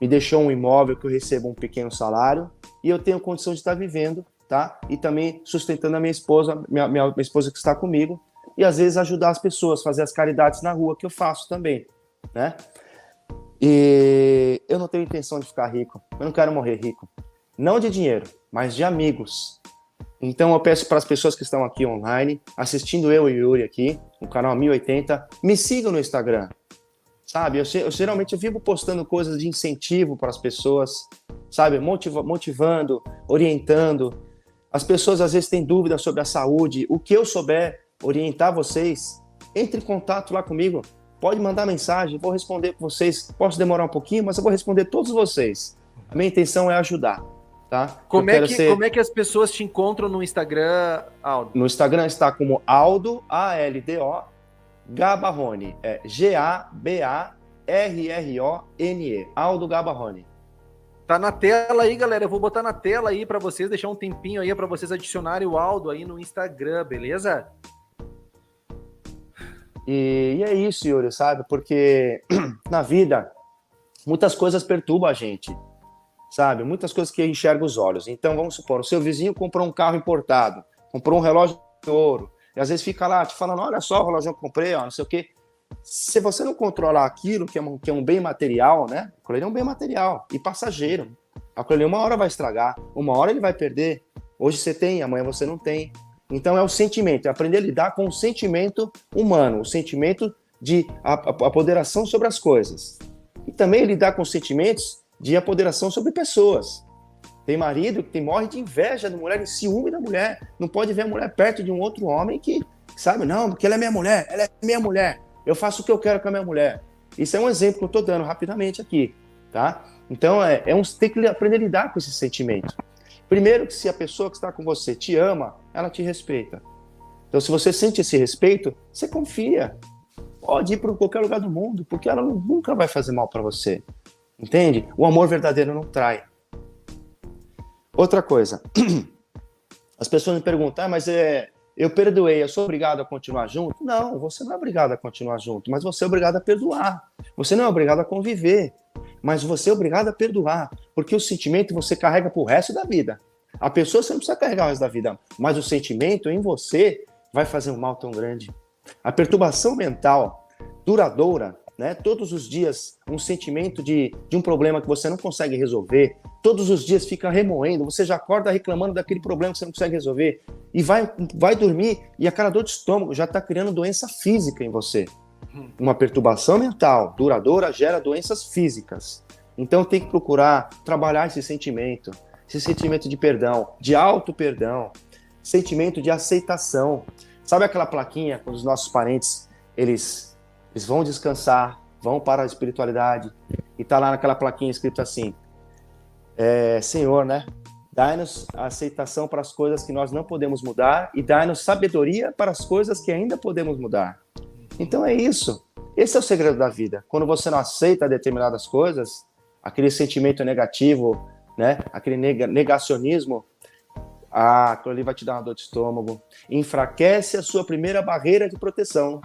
me deixou um imóvel que eu recebo um pequeno salário e eu tenho condição de estar vivendo, tá? E também sustentando a minha esposa, minha, minha, minha esposa que está comigo, e às vezes ajudar as pessoas, fazer as caridades na rua, que eu faço também, né? E eu não tenho intenção de ficar rico, eu não quero morrer rico. Não de dinheiro, mas de amigos. Então eu peço para as pessoas que estão aqui online, assistindo eu e Yuri aqui, no canal 1080, me sigam no Instagram, sabe? Eu, eu geralmente eu vivo postando coisas de incentivo para as pessoas, sabe? Motiva, motivando, orientando. As pessoas às vezes têm dúvidas sobre a saúde. O que eu souber orientar vocês, entre em contato lá comigo. Pode mandar mensagem, vou responder para vocês. Posso demorar um pouquinho, mas eu vou responder todos vocês. A minha intenção é ajudar. Tá? Como, é que, ser... como é que as pessoas te encontram no Instagram, Aldo? No Instagram está como Aldo, A-L-D-O, Gabarrone. É G-A-B-A-R-R-O-N-E. Aldo Gabarrone. Tá na tela aí, galera. Eu vou botar na tela aí para vocês, deixar um tempinho aí para vocês adicionarem o Aldo aí no Instagram, beleza? E, e é isso, Yuri, sabe? Porque na vida, muitas coisas perturbam a gente, sabe? Muitas coisas que enxerga os olhos. Então, vamos supor, o seu vizinho comprou um carro importado, comprou um relógio de ouro, e às vezes fica lá te falando, olha só o relógio que eu comprei, ó, não sei o quê. Se você não controlar aquilo, que é um, que é um bem material, né? Aquilo é um bem material e passageiro. Aquilo ali uma hora vai estragar, uma hora ele vai perder. Hoje você tem, amanhã você não tem. Então é o sentimento, é aprender a lidar com o sentimento humano, o sentimento de apoderação sobre as coisas. E também lidar com os sentimentos de apoderação sobre pessoas. Tem marido que morre de inveja da mulher, de ciúme da mulher. Não pode ver a mulher perto de um outro homem que, sabe, não, porque ela é minha mulher, ela é minha mulher. Eu faço o que eu quero com a minha mulher. Isso é um exemplo que eu estou dando rapidamente aqui, tá? Então, é, é um, tem que aprender a lidar com esse sentimento. Primeiro, que se a pessoa que está com você te ama, ela te respeita. Então, se você sente esse respeito, você confia. Pode ir para qualquer lugar do mundo, porque ela nunca vai fazer mal para você. Entende? O amor verdadeiro não trai. Outra coisa. As pessoas me perguntam, ah, mas é, eu perdoei, eu sou obrigado a continuar junto? Não, você não é obrigado a continuar junto, mas você é obrigado a perdoar. Você não é obrigado a conviver mas você é obrigado a perdoar, porque o sentimento você carrega pro resto da vida. A pessoa você não precisa carregar o resto da vida, mas o sentimento em você vai fazer um mal tão grande. A perturbação mental duradoura, né? Todos os dias um sentimento de, de um problema que você não consegue resolver, todos os dias fica remoendo, você já acorda reclamando daquele problema que você não consegue resolver e vai, vai dormir e aquela dor de estômago já está criando doença física em você. Uma perturbação mental duradoura gera doenças físicas. Então tem que procurar trabalhar esse sentimento, esse sentimento de perdão, de auto perdão, sentimento de aceitação. Sabe aquela plaquinha quando os nossos parentes eles eles vão descansar, vão para a espiritualidade e tá lá naquela plaquinha escrito assim: é, Senhor, né? Dai-nos a aceitação para as coisas que nós não podemos mudar e dai-nos sabedoria para as coisas que ainda podemos mudar. Então é isso. Esse é o segredo da vida. Quando você não aceita determinadas coisas, aquele sentimento negativo, né? Aquele negacionismo, ah, aquilo ali vai te dar uma dor de estômago. Enfraquece a sua primeira barreira de proteção,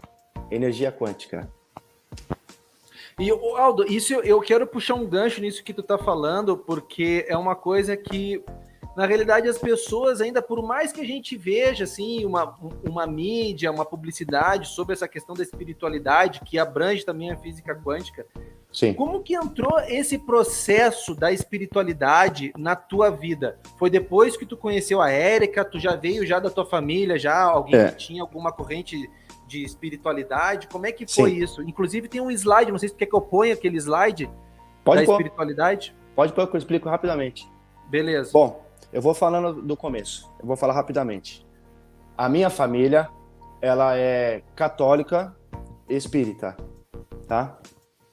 energia quântica. E, Aldo, isso eu quero puxar um gancho nisso que tu tá falando, porque é uma coisa que na realidade as pessoas ainda por mais que a gente veja assim uma, uma mídia, uma publicidade sobre essa questão da espiritualidade que abrange também a física quântica, Sim. como que entrou esse processo da espiritualidade na tua vida? Foi depois que tu conheceu a Érica, tu já veio já da tua família, já alguém é. que tinha alguma corrente de espiritualidade? Como é que foi Sim. isso? Inclusive tem um slide, não sei se quer que eu ponha aquele slide Pode da pôr. espiritualidade. Pode pôr que eu explico rapidamente. Beleza. Bom, eu vou falando do começo. Eu vou falar rapidamente. A minha família, ela é católica espírita, tá?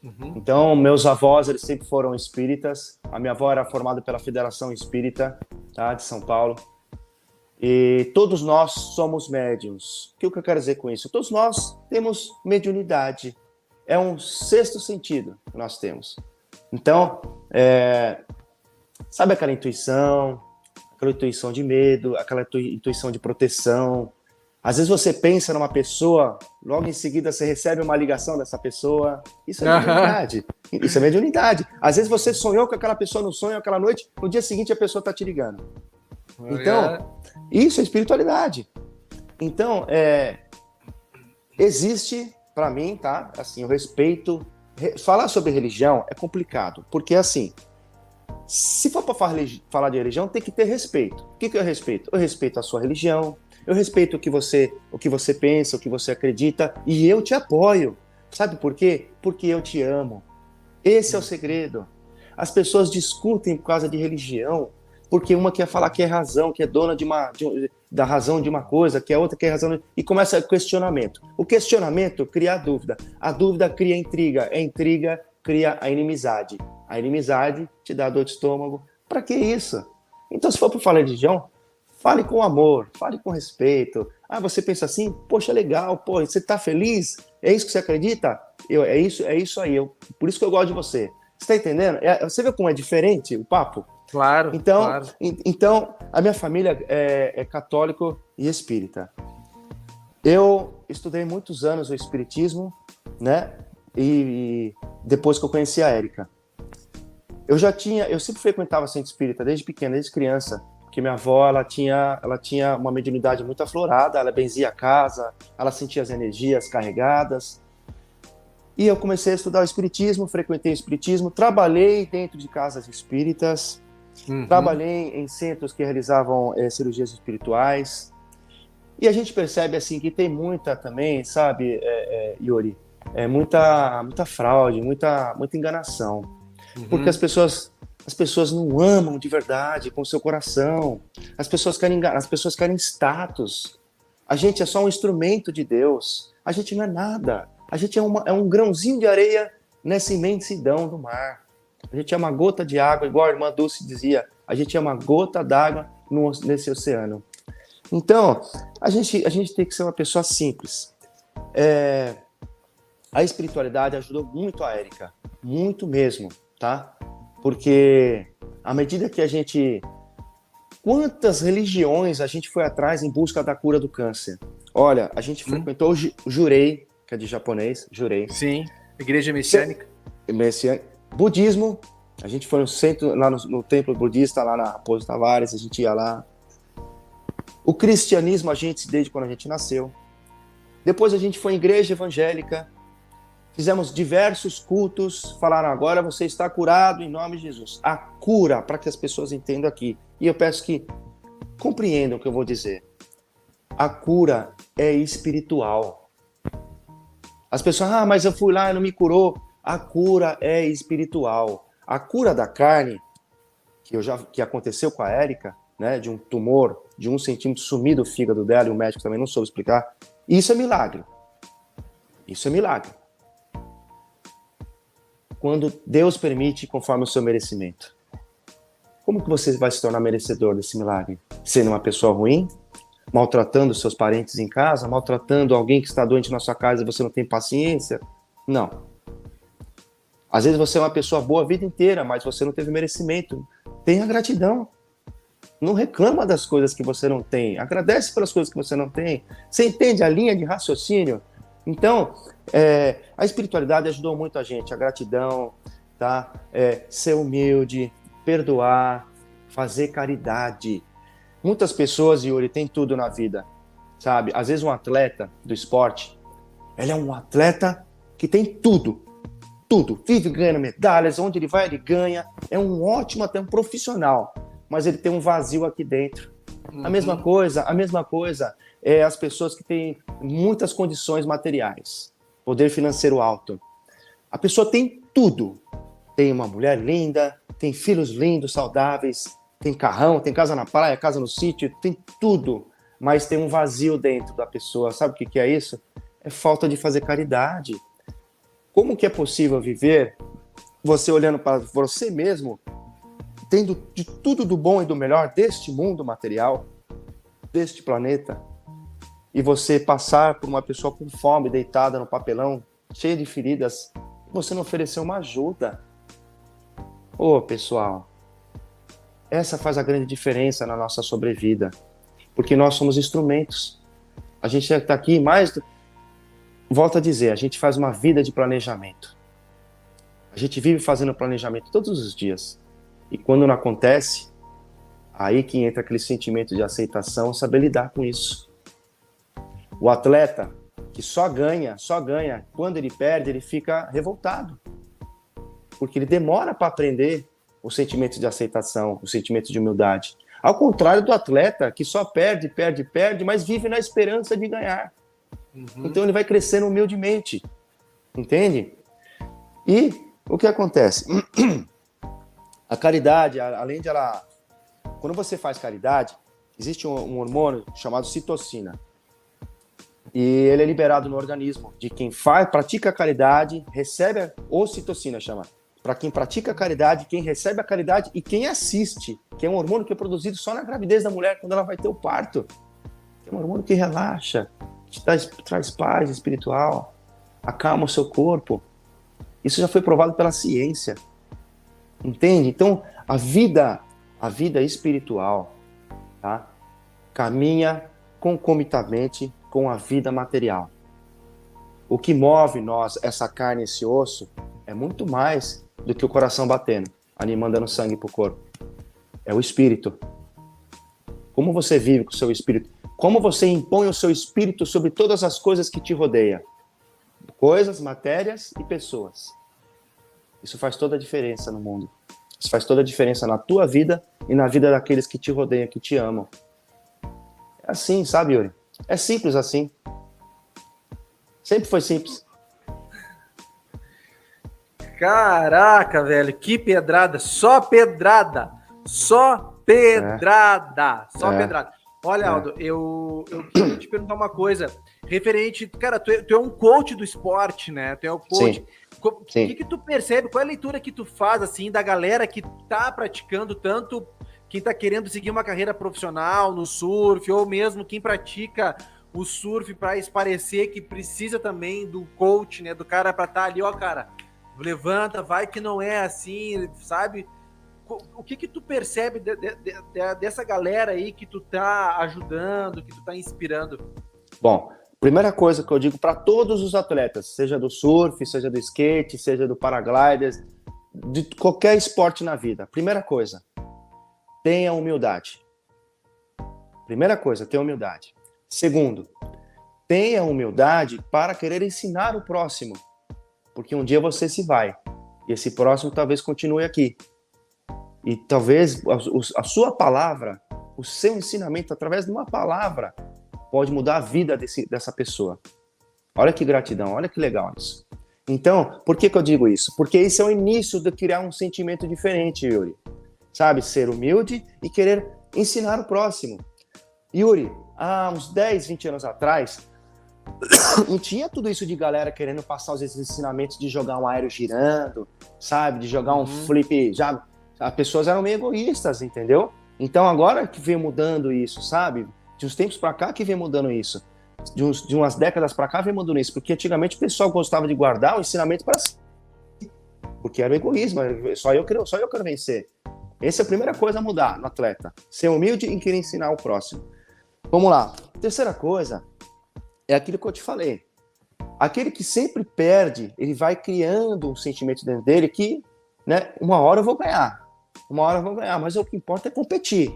Uhum. Então, meus avós, eles sempre foram espíritas. A minha avó era formada pela Federação Espírita, tá? De São Paulo. E todos nós somos médiums. O que eu quero dizer com isso? Todos nós temos mediunidade. É um sexto sentido que nós temos. Então, é... sabe aquela intuição, aquela intuição de medo, aquela intuição de proteção, Às vezes você pensa numa pessoa, logo em seguida você recebe uma ligação dessa pessoa. Isso é mediunidade. Isso é mediunidade. Às vezes você sonhou com aquela pessoa no sonho aquela noite, no dia seguinte a pessoa está te ligando. Então, isso é espiritualidade. Então, é, existe, para mim, tá? Assim, o respeito. Falar sobre religião é complicado, porque assim, se for para falar de religião, tem que ter respeito. O que, que é respeito? Eu respeito a sua religião, eu respeito o que você, o que você pensa, o que você acredita, e eu te apoio. Sabe por quê? Porque eu te amo. Esse é o segredo. As pessoas discutem por causa de religião, porque uma quer falar que é razão, que é dona de uma, de, da razão de uma coisa, que a outra quer razão, de, e começa o questionamento. O questionamento cria a dúvida, a dúvida cria a intriga, a intriga cria a inimizade, a inimizade te dá dor de estômago. Para que isso? Então, se for para falar de religião, fale com amor, fale com respeito. Ah, você pensa assim? Poxa, legal, pô, você está feliz? É isso que você acredita? Eu, é isso, é isso aí. Eu, por isso que eu gosto de você. Você está entendendo? É, você vê como é diferente o papo? Claro. Então, claro. então a minha família é, é católico e espírita. Eu estudei muitos anos o espiritismo, né? E, e depois que eu conheci a Érica. Eu já tinha, eu sempre frequentava centro espírita desde pequena, desde criança, porque minha avó, ela tinha, ela tinha uma mediunidade muito aflorada, ela benzia a casa, ela sentia as energias carregadas. E eu comecei a estudar o espiritismo, frequentei o espiritismo, trabalhei dentro de casas espíritas, Uhum. Trabalhei em centros que realizavam é, cirurgias espirituais. E a gente percebe assim que tem muita também, sabe, é, é, Yuri, é muita, muita fraude, muita, muita enganação. Uhum. Porque as pessoas, as pessoas não amam de verdade com seu coração. As pessoas querem, as pessoas querem status. A gente é só um instrumento de Deus. A gente não é nada. A gente é, uma, é um grãozinho de areia nessa imensidão do mar. A gente é uma gota de água, igual a irmã Dulce dizia, a gente é uma gota d'água nesse oceano. Então, a gente, a gente tem que ser uma pessoa simples. É, a espiritualidade ajudou muito a Érica, muito mesmo, tá? Porque à medida que a gente. Quantas religiões a gente foi atrás em busca da cura do câncer? Olha, a gente hum. frequentou o Jurei, que é de japonês, Jurei. Sim, igreja messiânica. Messiânica Budismo, a gente foi no centro, lá no, no templo budista, lá na Raposo Tavares, a gente ia lá. O cristianismo, a gente, desde quando a gente nasceu. Depois a gente foi em igreja evangélica, fizemos diversos cultos, falaram agora você está curado em nome de Jesus. A cura, para que as pessoas entendam aqui. E eu peço que compreendam o que eu vou dizer. A cura é espiritual. As pessoas, ah, mas eu fui lá e não me curou. A cura é espiritual. A cura da carne, que, eu já, que aconteceu com a Érica, né, de um tumor de um centímetro sumir do fígado dela, e o médico também não soube explicar, isso é milagre. Isso é milagre. Quando Deus permite conforme o seu merecimento. Como que você vai se tornar merecedor desse milagre? Sendo uma pessoa ruim? Maltratando seus parentes em casa? Maltratando alguém que está doente na sua casa e você não tem paciência? Não. Às vezes você é uma pessoa boa a vida inteira, mas você não teve merecimento. Tenha gratidão. Não reclama das coisas que você não tem. Agradece pelas coisas que você não tem. Você entende a linha de raciocínio? Então, é, a espiritualidade ajudou muito a gente. A gratidão, tá? É, ser humilde, perdoar, fazer caridade. Muitas pessoas, Yuri, tem tudo na vida, sabe? Às vezes um atleta do esporte, ele é um atleta que tem tudo, tudo. Vive ganhando medalhas, onde ele vai, ele ganha. É um ótimo, até um profissional. Mas ele tem um vazio aqui dentro. Uhum. A mesma coisa, a mesma coisa é as pessoas que têm muitas condições materiais, poder financeiro alto. A pessoa tem tudo. Tem uma mulher linda, tem filhos lindos, saudáveis, tem carrão, tem casa na praia, casa no sítio, tem tudo. Mas tem um vazio dentro da pessoa. Sabe o que, que é isso? É falta de fazer caridade como que é possível viver você olhando para você mesmo, tendo de tudo do bom e do melhor deste mundo material, deste planeta, e você passar por uma pessoa com fome, deitada no papelão, cheia de feridas, você não ofereceu uma ajuda? Ô, oh, pessoal, essa faz a grande diferença na nossa sobrevida, porque nós somos instrumentos. A gente está aqui mais. Volto a dizer, a gente faz uma vida de planejamento. A gente vive fazendo planejamento todos os dias. E quando não acontece, aí que entra aquele sentimento de aceitação, saber lidar com isso. O atleta que só ganha, só ganha, quando ele perde, ele fica revoltado. Porque ele demora para aprender o sentimento de aceitação, o sentimento de humildade. Ao contrário do atleta que só perde, perde, perde, mas vive na esperança de ganhar. Uhum. Então ele vai crescendo humildemente. Entende? E o que acontece? A caridade, além de ela. Quando você faz caridade, existe um, um hormônio chamado citocina. E ele é liberado no organismo de quem faz, pratica a caridade, recebe a ocitocina, chama. Para quem pratica a caridade, quem recebe a caridade e quem assiste, que é um hormônio que é produzido só na gravidez da mulher, quando ela vai ter o parto. É um hormônio que relaxa, que traz, traz paz espiritual, acalma o seu corpo. Isso já foi provado pela ciência. Entende? Então, a vida, a vida espiritual, tá? Caminha concomitantemente com a vida material. O que move nós, essa carne, esse osso, é muito mais do que o coração batendo, animando dando sangue para o corpo. É o espírito. Como você vive com o seu espírito? Como você impõe o seu espírito sobre todas as coisas que te rodeiam? Coisas, matérias e pessoas. Isso faz toda a diferença no mundo. Isso faz toda a diferença na tua vida e na vida daqueles que te rodeiam, que te amam. É assim, sabe, Yuri? É simples assim. Sempre foi simples. Caraca, velho, que pedrada. Só pedrada. Só pedrada. É. Só é. pedrada. Olha, é. Aldo, eu, eu queria te perguntar uma coisa. Referente, cara, tu é, tu é um coach do esporte, né? Tu é o coach. Sim. O que, que tu percebe? Qual é a leitura que tu faz, assim, da galera que tá praticando tanto, quem tá querendo seguir uma carreira profissional no surf, ou mesmo quem pratica o surf para esparecer que precisa também do coach, né? Do cara para estar tá ali, ó, cara, levanta, vai que não é assim, sabe? O que que tu percebe de, de, de, dessa galera aí que tu tá ajudando, que tu tá inspirando? Bom, Primeira coisa que eu digo para todos os atletas, seja do surf, seja do skate, seja do paraglider, de qualquer esporte na vida. Primeira coisa, tenha humildade. Primeira coisa, tenha humildade. Segundo, tenha humildade para querer ensinar o próximo, porque um dia você se vai e esse próximo talvez continue aqui. E talvez a, a sua palavra, o seu ensinamento através de uma palavra, pode mudar a vida desse, dessa pessoa. Olha que gratidão, olha que legal isso. Então, por que, que eu digo isso? Porque esse é o início de criar um sentimento diferente, Yuri. Sabe, ser humilde e querer ensinar o próximo. Yuri, há uns 10, 20 anos atrás, não tinha tudo isso de galera querendo passar os ensinamentos de jogar um aéreo girando, sabe? De jogar um uhum. flip. Já, as pessoas eram meio egoístas, entendeu? Então agora que vem mudando isso, sabe? de uns tempos para cá que vem mudando isso. De, uns, de umas décadas para cá vem mudando isso. Porque antigamente o pessoal gostava de guardar o ensinamento para si. Porque era o egoísmo. Só eu, quero, só eu quero vencer. Essa é a primeira coisa a mudar no atleta. Ser humilde e querer ensinar o próximo. Vamos lá. Terceira coisa é aquilo que eu te falei. Aquele que sempre perde, ele vai criando um sentimento dentro dele que, né, uma hora eu vou ganhar. Uma hora vou ganhar, mas o que importa é competir.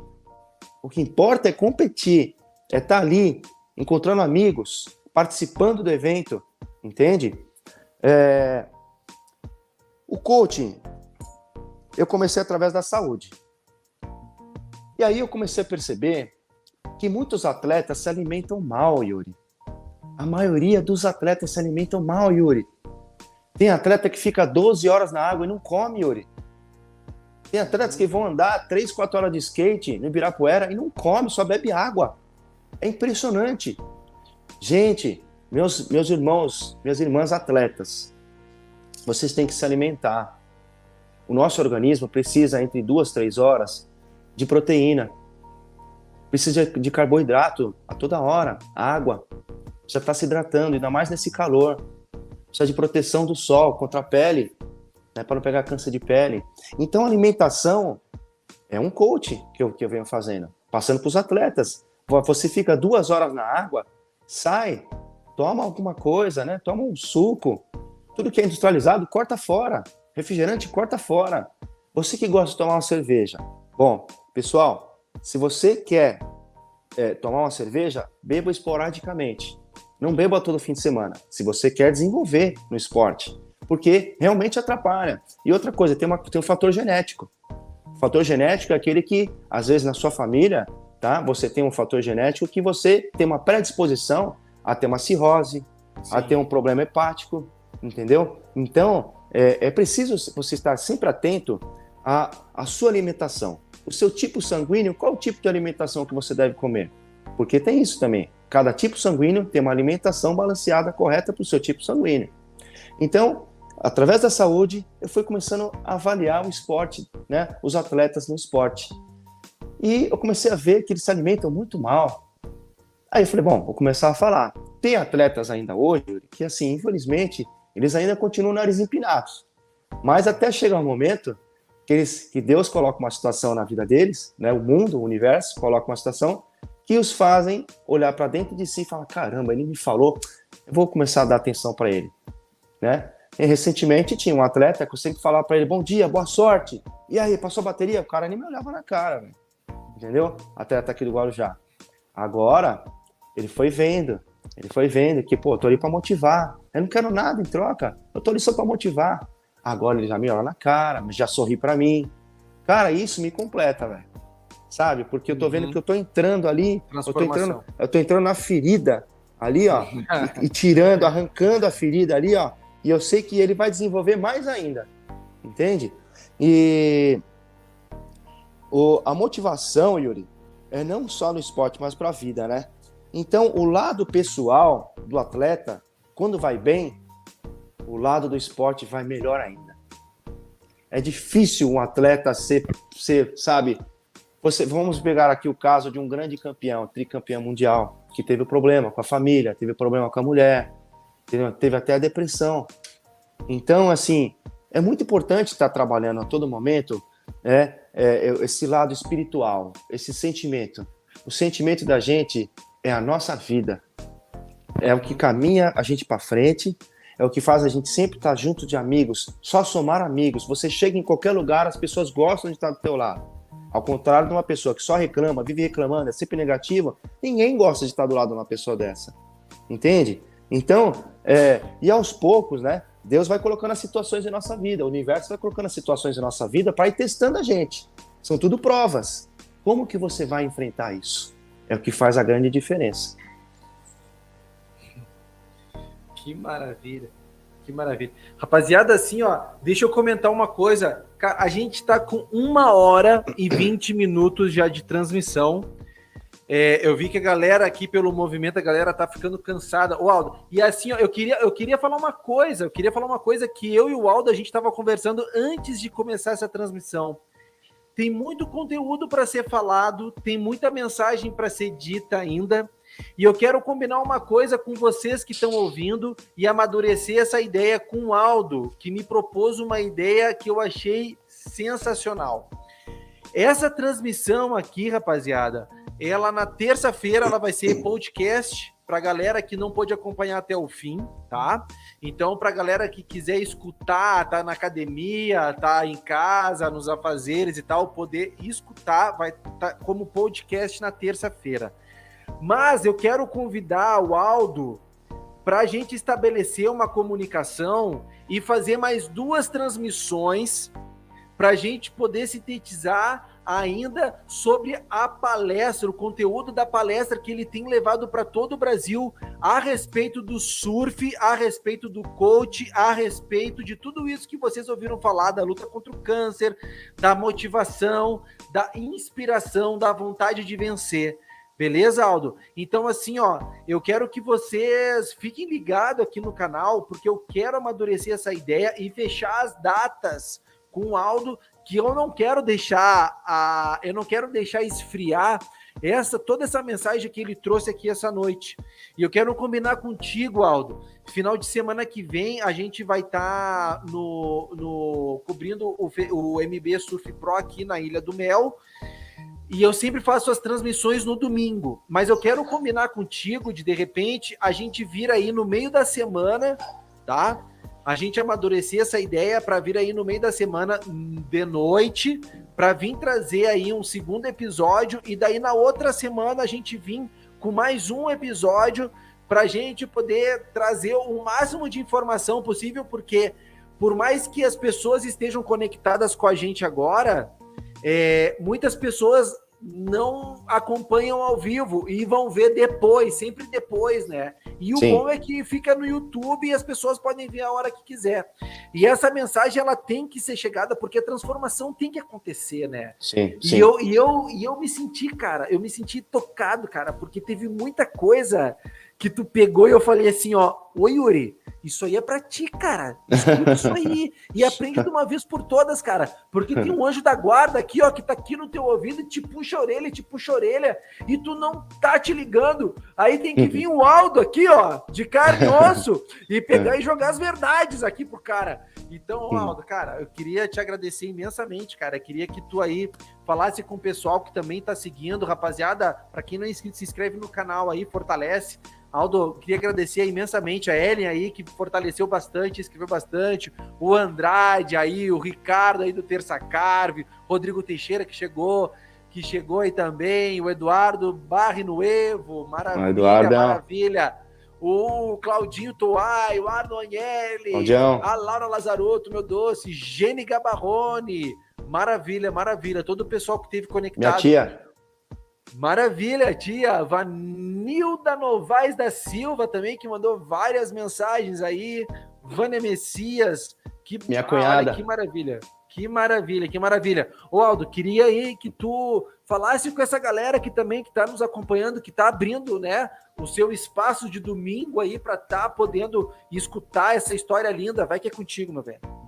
O que importa é competir, é estar tá ali, encontrando amigos, participando do evento, entende? É... O coaching, eu comecei através da saúde. E aí eu comecei a perceber que muitos atletas se alimentam mal, Yuri. A maioria dos atletas se alimentam mal, Yuri. Tem atleta que fica 12 horas na água e não come, Yuri. Tem atletas que vão andar 3, 4 horas de skate no Ibirapuera e não come, só bebe água. É impressionante. Gente, meus, meus irmãos, minhas irmãs atletas, vocês têm que se alimentar. O nosso organismo precisa entre duas, três horas de proteína. Precisa de carboidrato a toda hora, água. Precisa estar se hidratando, ainda mais nesse calor. Precisa de proteção do sol contra a pele né, para não pegar câncer de pele. Então, alimentação é um coach que eu, que eu venho fazendo, passando para os atletas. Você fica duas horas na água, sai, toma alguma coisa, né? Toma um suco. Tudo que é industrializado, corta fora. Refrigerante, corta fora. Você que gosta de tomar uma cerveja. Bom, pessoal, se você quer é, tomar uma cerveja, beba esporadicamente. Não beba todo fim de semana. Se você quer desenvolver no esporte, porque realmente atrapalha. E outra coisa, tem, uma, tem um fator genético. O fator genético é aquele que, às vezes, na sua família, tá? Você tem um fator genético que você tem uma predisposição a ter uma cirrose, Sim. a ter um problema hepático, entendeu? Então, é, é preciso você estar sempre atento à, à sua alimentação. O seu tipo sanguíneo, qual o tipo de alimentação que você deve comer? Porque tem isso também. Cada tipo sanguíneo tem uma alimentação balanceada correta para o seu tipo sanguíneo. Então, através da saúde, eu fui começando a avaliar o esporte, né, os atletas no esporte. E eu comecei a ver que eles se alimentam muito mal. Aí eu falei, bom, vou começar a falar. Tem atletas ainda hoje que, assim, infelizmente, eles ainda continuam nariz empinados. Mas até chegar um momento que, eles, que Deus coloca uma situação na vida deles, né, o mundo, o universo, coloca uma situação que os fazem olhar para dentro de si e falar: caramba, ele me falou, eu vou começar a dar atenção para ele. Né? Recentemente tinha um atleta que eu sempre falava para ele: bom dia, boa sorte. E aí, passou a bateria? O cara nem me olhava na cara, véio. entendeu? Atleta aqui do Guarujá. Agora, ele foi vendo, ele foi vendo que, pô, eu tô ali para motivar. Eu não quero nada em troca, eu tô ali só para motivar. Agora ele já me olha na cara, já sorri para mim. Cara, isso me completa, velho. Sabe? Porque eu tô vendo uhum. que eu tô entrando ali, eu tô entrando, eu tô entrando na ferida ali, ó, e, e tirando, arrancando a ferida ali, ó. E eu sei que ele vai desenvolver mais ainda. Entende? E o, a motivação, Yuri, é não só no esporte, mas para a vida, né? Então, o lado pessoal do atleta, quando vai bem, o lado do esporte vai melhor ainda. É difícil um atleta ser, ser sabe? Você, vamos pegar aqui o caso de um grande campeão, tricampeão mundial, que teve problema com a família, teve problema com a mulher, teve, teve até a depressão. Então, assim, é muito importante estar trabalhando a todo momento é, é, esse lado espiritual, esse sentimento. O sentimento da gente é a nossa vida. É o que caminha a gente para frente, é o que faz a gente sempre estar junto de amigos, só somar amigos. Você chega em qualquer lugar, as pessoas gostam de estar do teu lado. Ao contrário de uma pessoa que só reclama, vive reclamando, é sempre negativa, ninguém gosta de estar do lado de uma pessoa dessa. Entende? Então, é, e aos poucos, né? Deus vai colocando as situações em nossa vida, o universo vai colocando as situações em nossa vida para ir testando a gente. São tudo provas. Como que você vai enfrentar isso? É o que faz a grande diferença. Que maravilha. Que maravilha. Rapaziada, assim, ó, deixa eu comentar uma coisa. A gente está com uma hora e 20 minutos já de transmissão. É, eu vi que a galera aqui pelo movimento, a galera tá ficando cansada. O Aldo, e assim, ó, eu queria, eu queria falar uma coisa, eu queria falar uma coisa que eu e o Aldo a gente estava conversando antes de começar essa transmissão. Tem muito conteúdo para ser falado, tem muita mensagem para ser dita ainda. E eu quero combinar uma coisa com vocês que estão ouvindo e amadurecer essa ideia com o Aldo, que me propôs uma ideia que eu achei sensacional. Essa transmissão aqui, rapaziada, ela na terça-feira ela vai ser podcast para galera que não pôde acompanhar até o fim, tá? Então, para galera que quiser escutar, tá na academia, tá em casa, nos afazeres e tal, poder escutar, vai tá como podcast na terça-feira. Mas eu quero convidar o Aldo para a gente estabelecer uma comunicação e fazer mais duas transmissões para a gente poder sintetizar ainda sobre a palestra, o conteúdo da palestra que ele tem levado para todo o Brasil a respeito do surf, a respeito do coach, a respeito de tudo isso que vocês ouviram falar da luta contra o câncer, da motivação, da inspiração, da vontade de vencer. Beleza, Aldo? Então, assim, ó, eu quero que vocês fiquem ligados aqui no canal, porque eu quero amadurecer essa ideia e fechar as datas com o Aldo, que eu não quero deixar a, eu não quero deixar esfriar essa toda essa mensagem que ele trouxe aqui essa noite. E eu quero combinar contigo, Aldo. Final de semana que vem a gente vai estar tá no, no cobrindo o, o MB Surf Pro aqui na Ilha do Mel. e eu sempre faço as transmissões no domingo, mas eu quero combinar contigo de de repente a gente vir aí no meio da semana, tá? A gente amadurecer essa ideia para vir aí no meio da semana de noite, para vir trazer aí um segundo episódio e daí na outra semana a gente vir com mais um episódio para gente poder trazer o máximo de informação possível, porque por mais que as pessoas estejam conectadas com a gente agora, é, muitas pessoas não acompanham ao vivo e vão ver depois, sempre depois, né? E o sim. bom é que fica no YouTube e as pessoas podem ver a hora que quiser. E essa mensagem ela tem que ser chegada porque a transformação tem que acontecer, né? Sim. E, Eu, e, eu, e eu me senti, cara, eu me senti tocado, cara, porque teve muita coisa que tu pegou e eu falei assim, ó, oi Yuri, isso aí é pra ti, cara. Escuta isso aí. E aprende de uma vez por todas, cara. Porque tem um anjo da guarda aqui, ó, que tá aqui no teu ouvido e te puxa a orelha, te puxa a orelha, e tu não tá te ligando. Aí tem que vir o Aldo aqui, ó, de carne e osso, e pegar e jogar as verdades aqui pro cara. Então, Aldo, cara, eu queria te agradecer imensamente, cara. Eu queria que tu aí falasse com o pessoal que também tá seguindo, rapaziada. Para quem não é inscrito, se inscreve no canal aí, fortalece Aldo, queria agradecer imensamente a Ellen aí, que fortaleceu bastante, escreveu bastante, o Andrade aí, o Ricardo aí do Terça Carve, Rodrigo Teixeira que chegou, que chegou aí também, o Eduardo Barre Nuevo, maravilha, Eduardo. maravilha. O Claudinho Toai, o Arno Agnelli, Claudião. a Laura Lazarotto, meu doce, Gene Gabarrone, maravilha, maravilha. Todo o pessoal que teve conectado. Minha tia. Maravilha, tia. Vanilda Novaes da Silva também, que mandou várias mensagens aí. Vânia Messias. Que, Minha cunhada. Olha, que maravilha. Que maravilha, que maravilha. Ô Aldo, queria aí que tu falasse com essa galera que também que está nos acompanhando, que está abrindo, né, o seu espaço de domingo aí para estar tá podendo escutar essa história linda. Vai que é contigo, meu velho.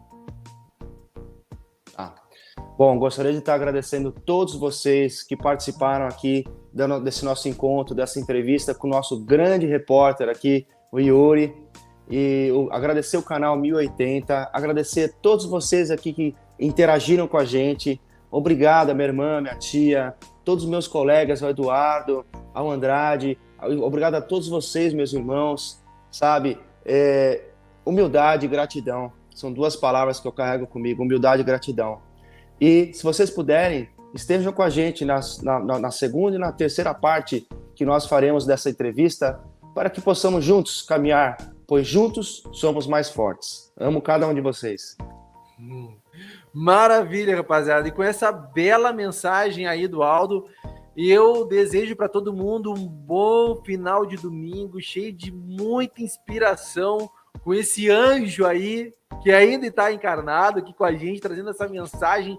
Bom, gostaria de estar agradecendo todos vocês que participaram aqui desse nosso encontro, dessa entrevista com o nosso grande repórter aqui, o Yuri. E agradecer o canal 1080, agradecer a todos vocês aqui que interagiram com a gente. Obrigado, minha irmã, minha tia, todos os meus colegas, ao Eduardo, ao Andrade. Obrigado a todos vocês, meus irmãos. Sabe, é, humildade e gratidão são duas palavras que eu carrego comigo: humildade e gratidão. E se vocês puderem, estejam com a gente na, na, na, segunda e na terceira parte que nós faremos dessa entrevista, para que possamos juntos caminhar, pois juntos somos mais fortes. Amo cada um de vocês. Maravilha, rapaziada. E com essa bela mensagem aí do Aldo, eu desejo para todo mundo um bom final de domingo, cheio de muita inspiração, com esse anjo aí que ainda está encarnado aqui com a gente, trazendo essa mensagem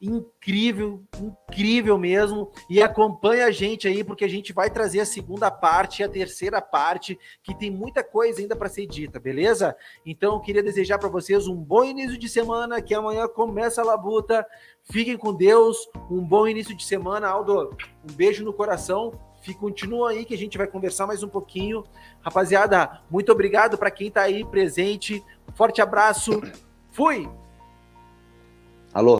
incrível, incrível mesmo. E acompanha a gente aí, porque a gente vai trazer a segunda parte e a terceira parte, que tem muita coisa ainda para ser dita, beleza? Então, eu queria desejar para vocês um bom início de semana, que amanhã começa a labuta. Fiquem com Deus, um bom início de semana. Aldo, um beijo no coração. Fique, continua aí que a gente vai conversar mais um pouquinho. Rapaziada, muito obrigado para quem está aí presente. Forte abraço. Fui! Alô.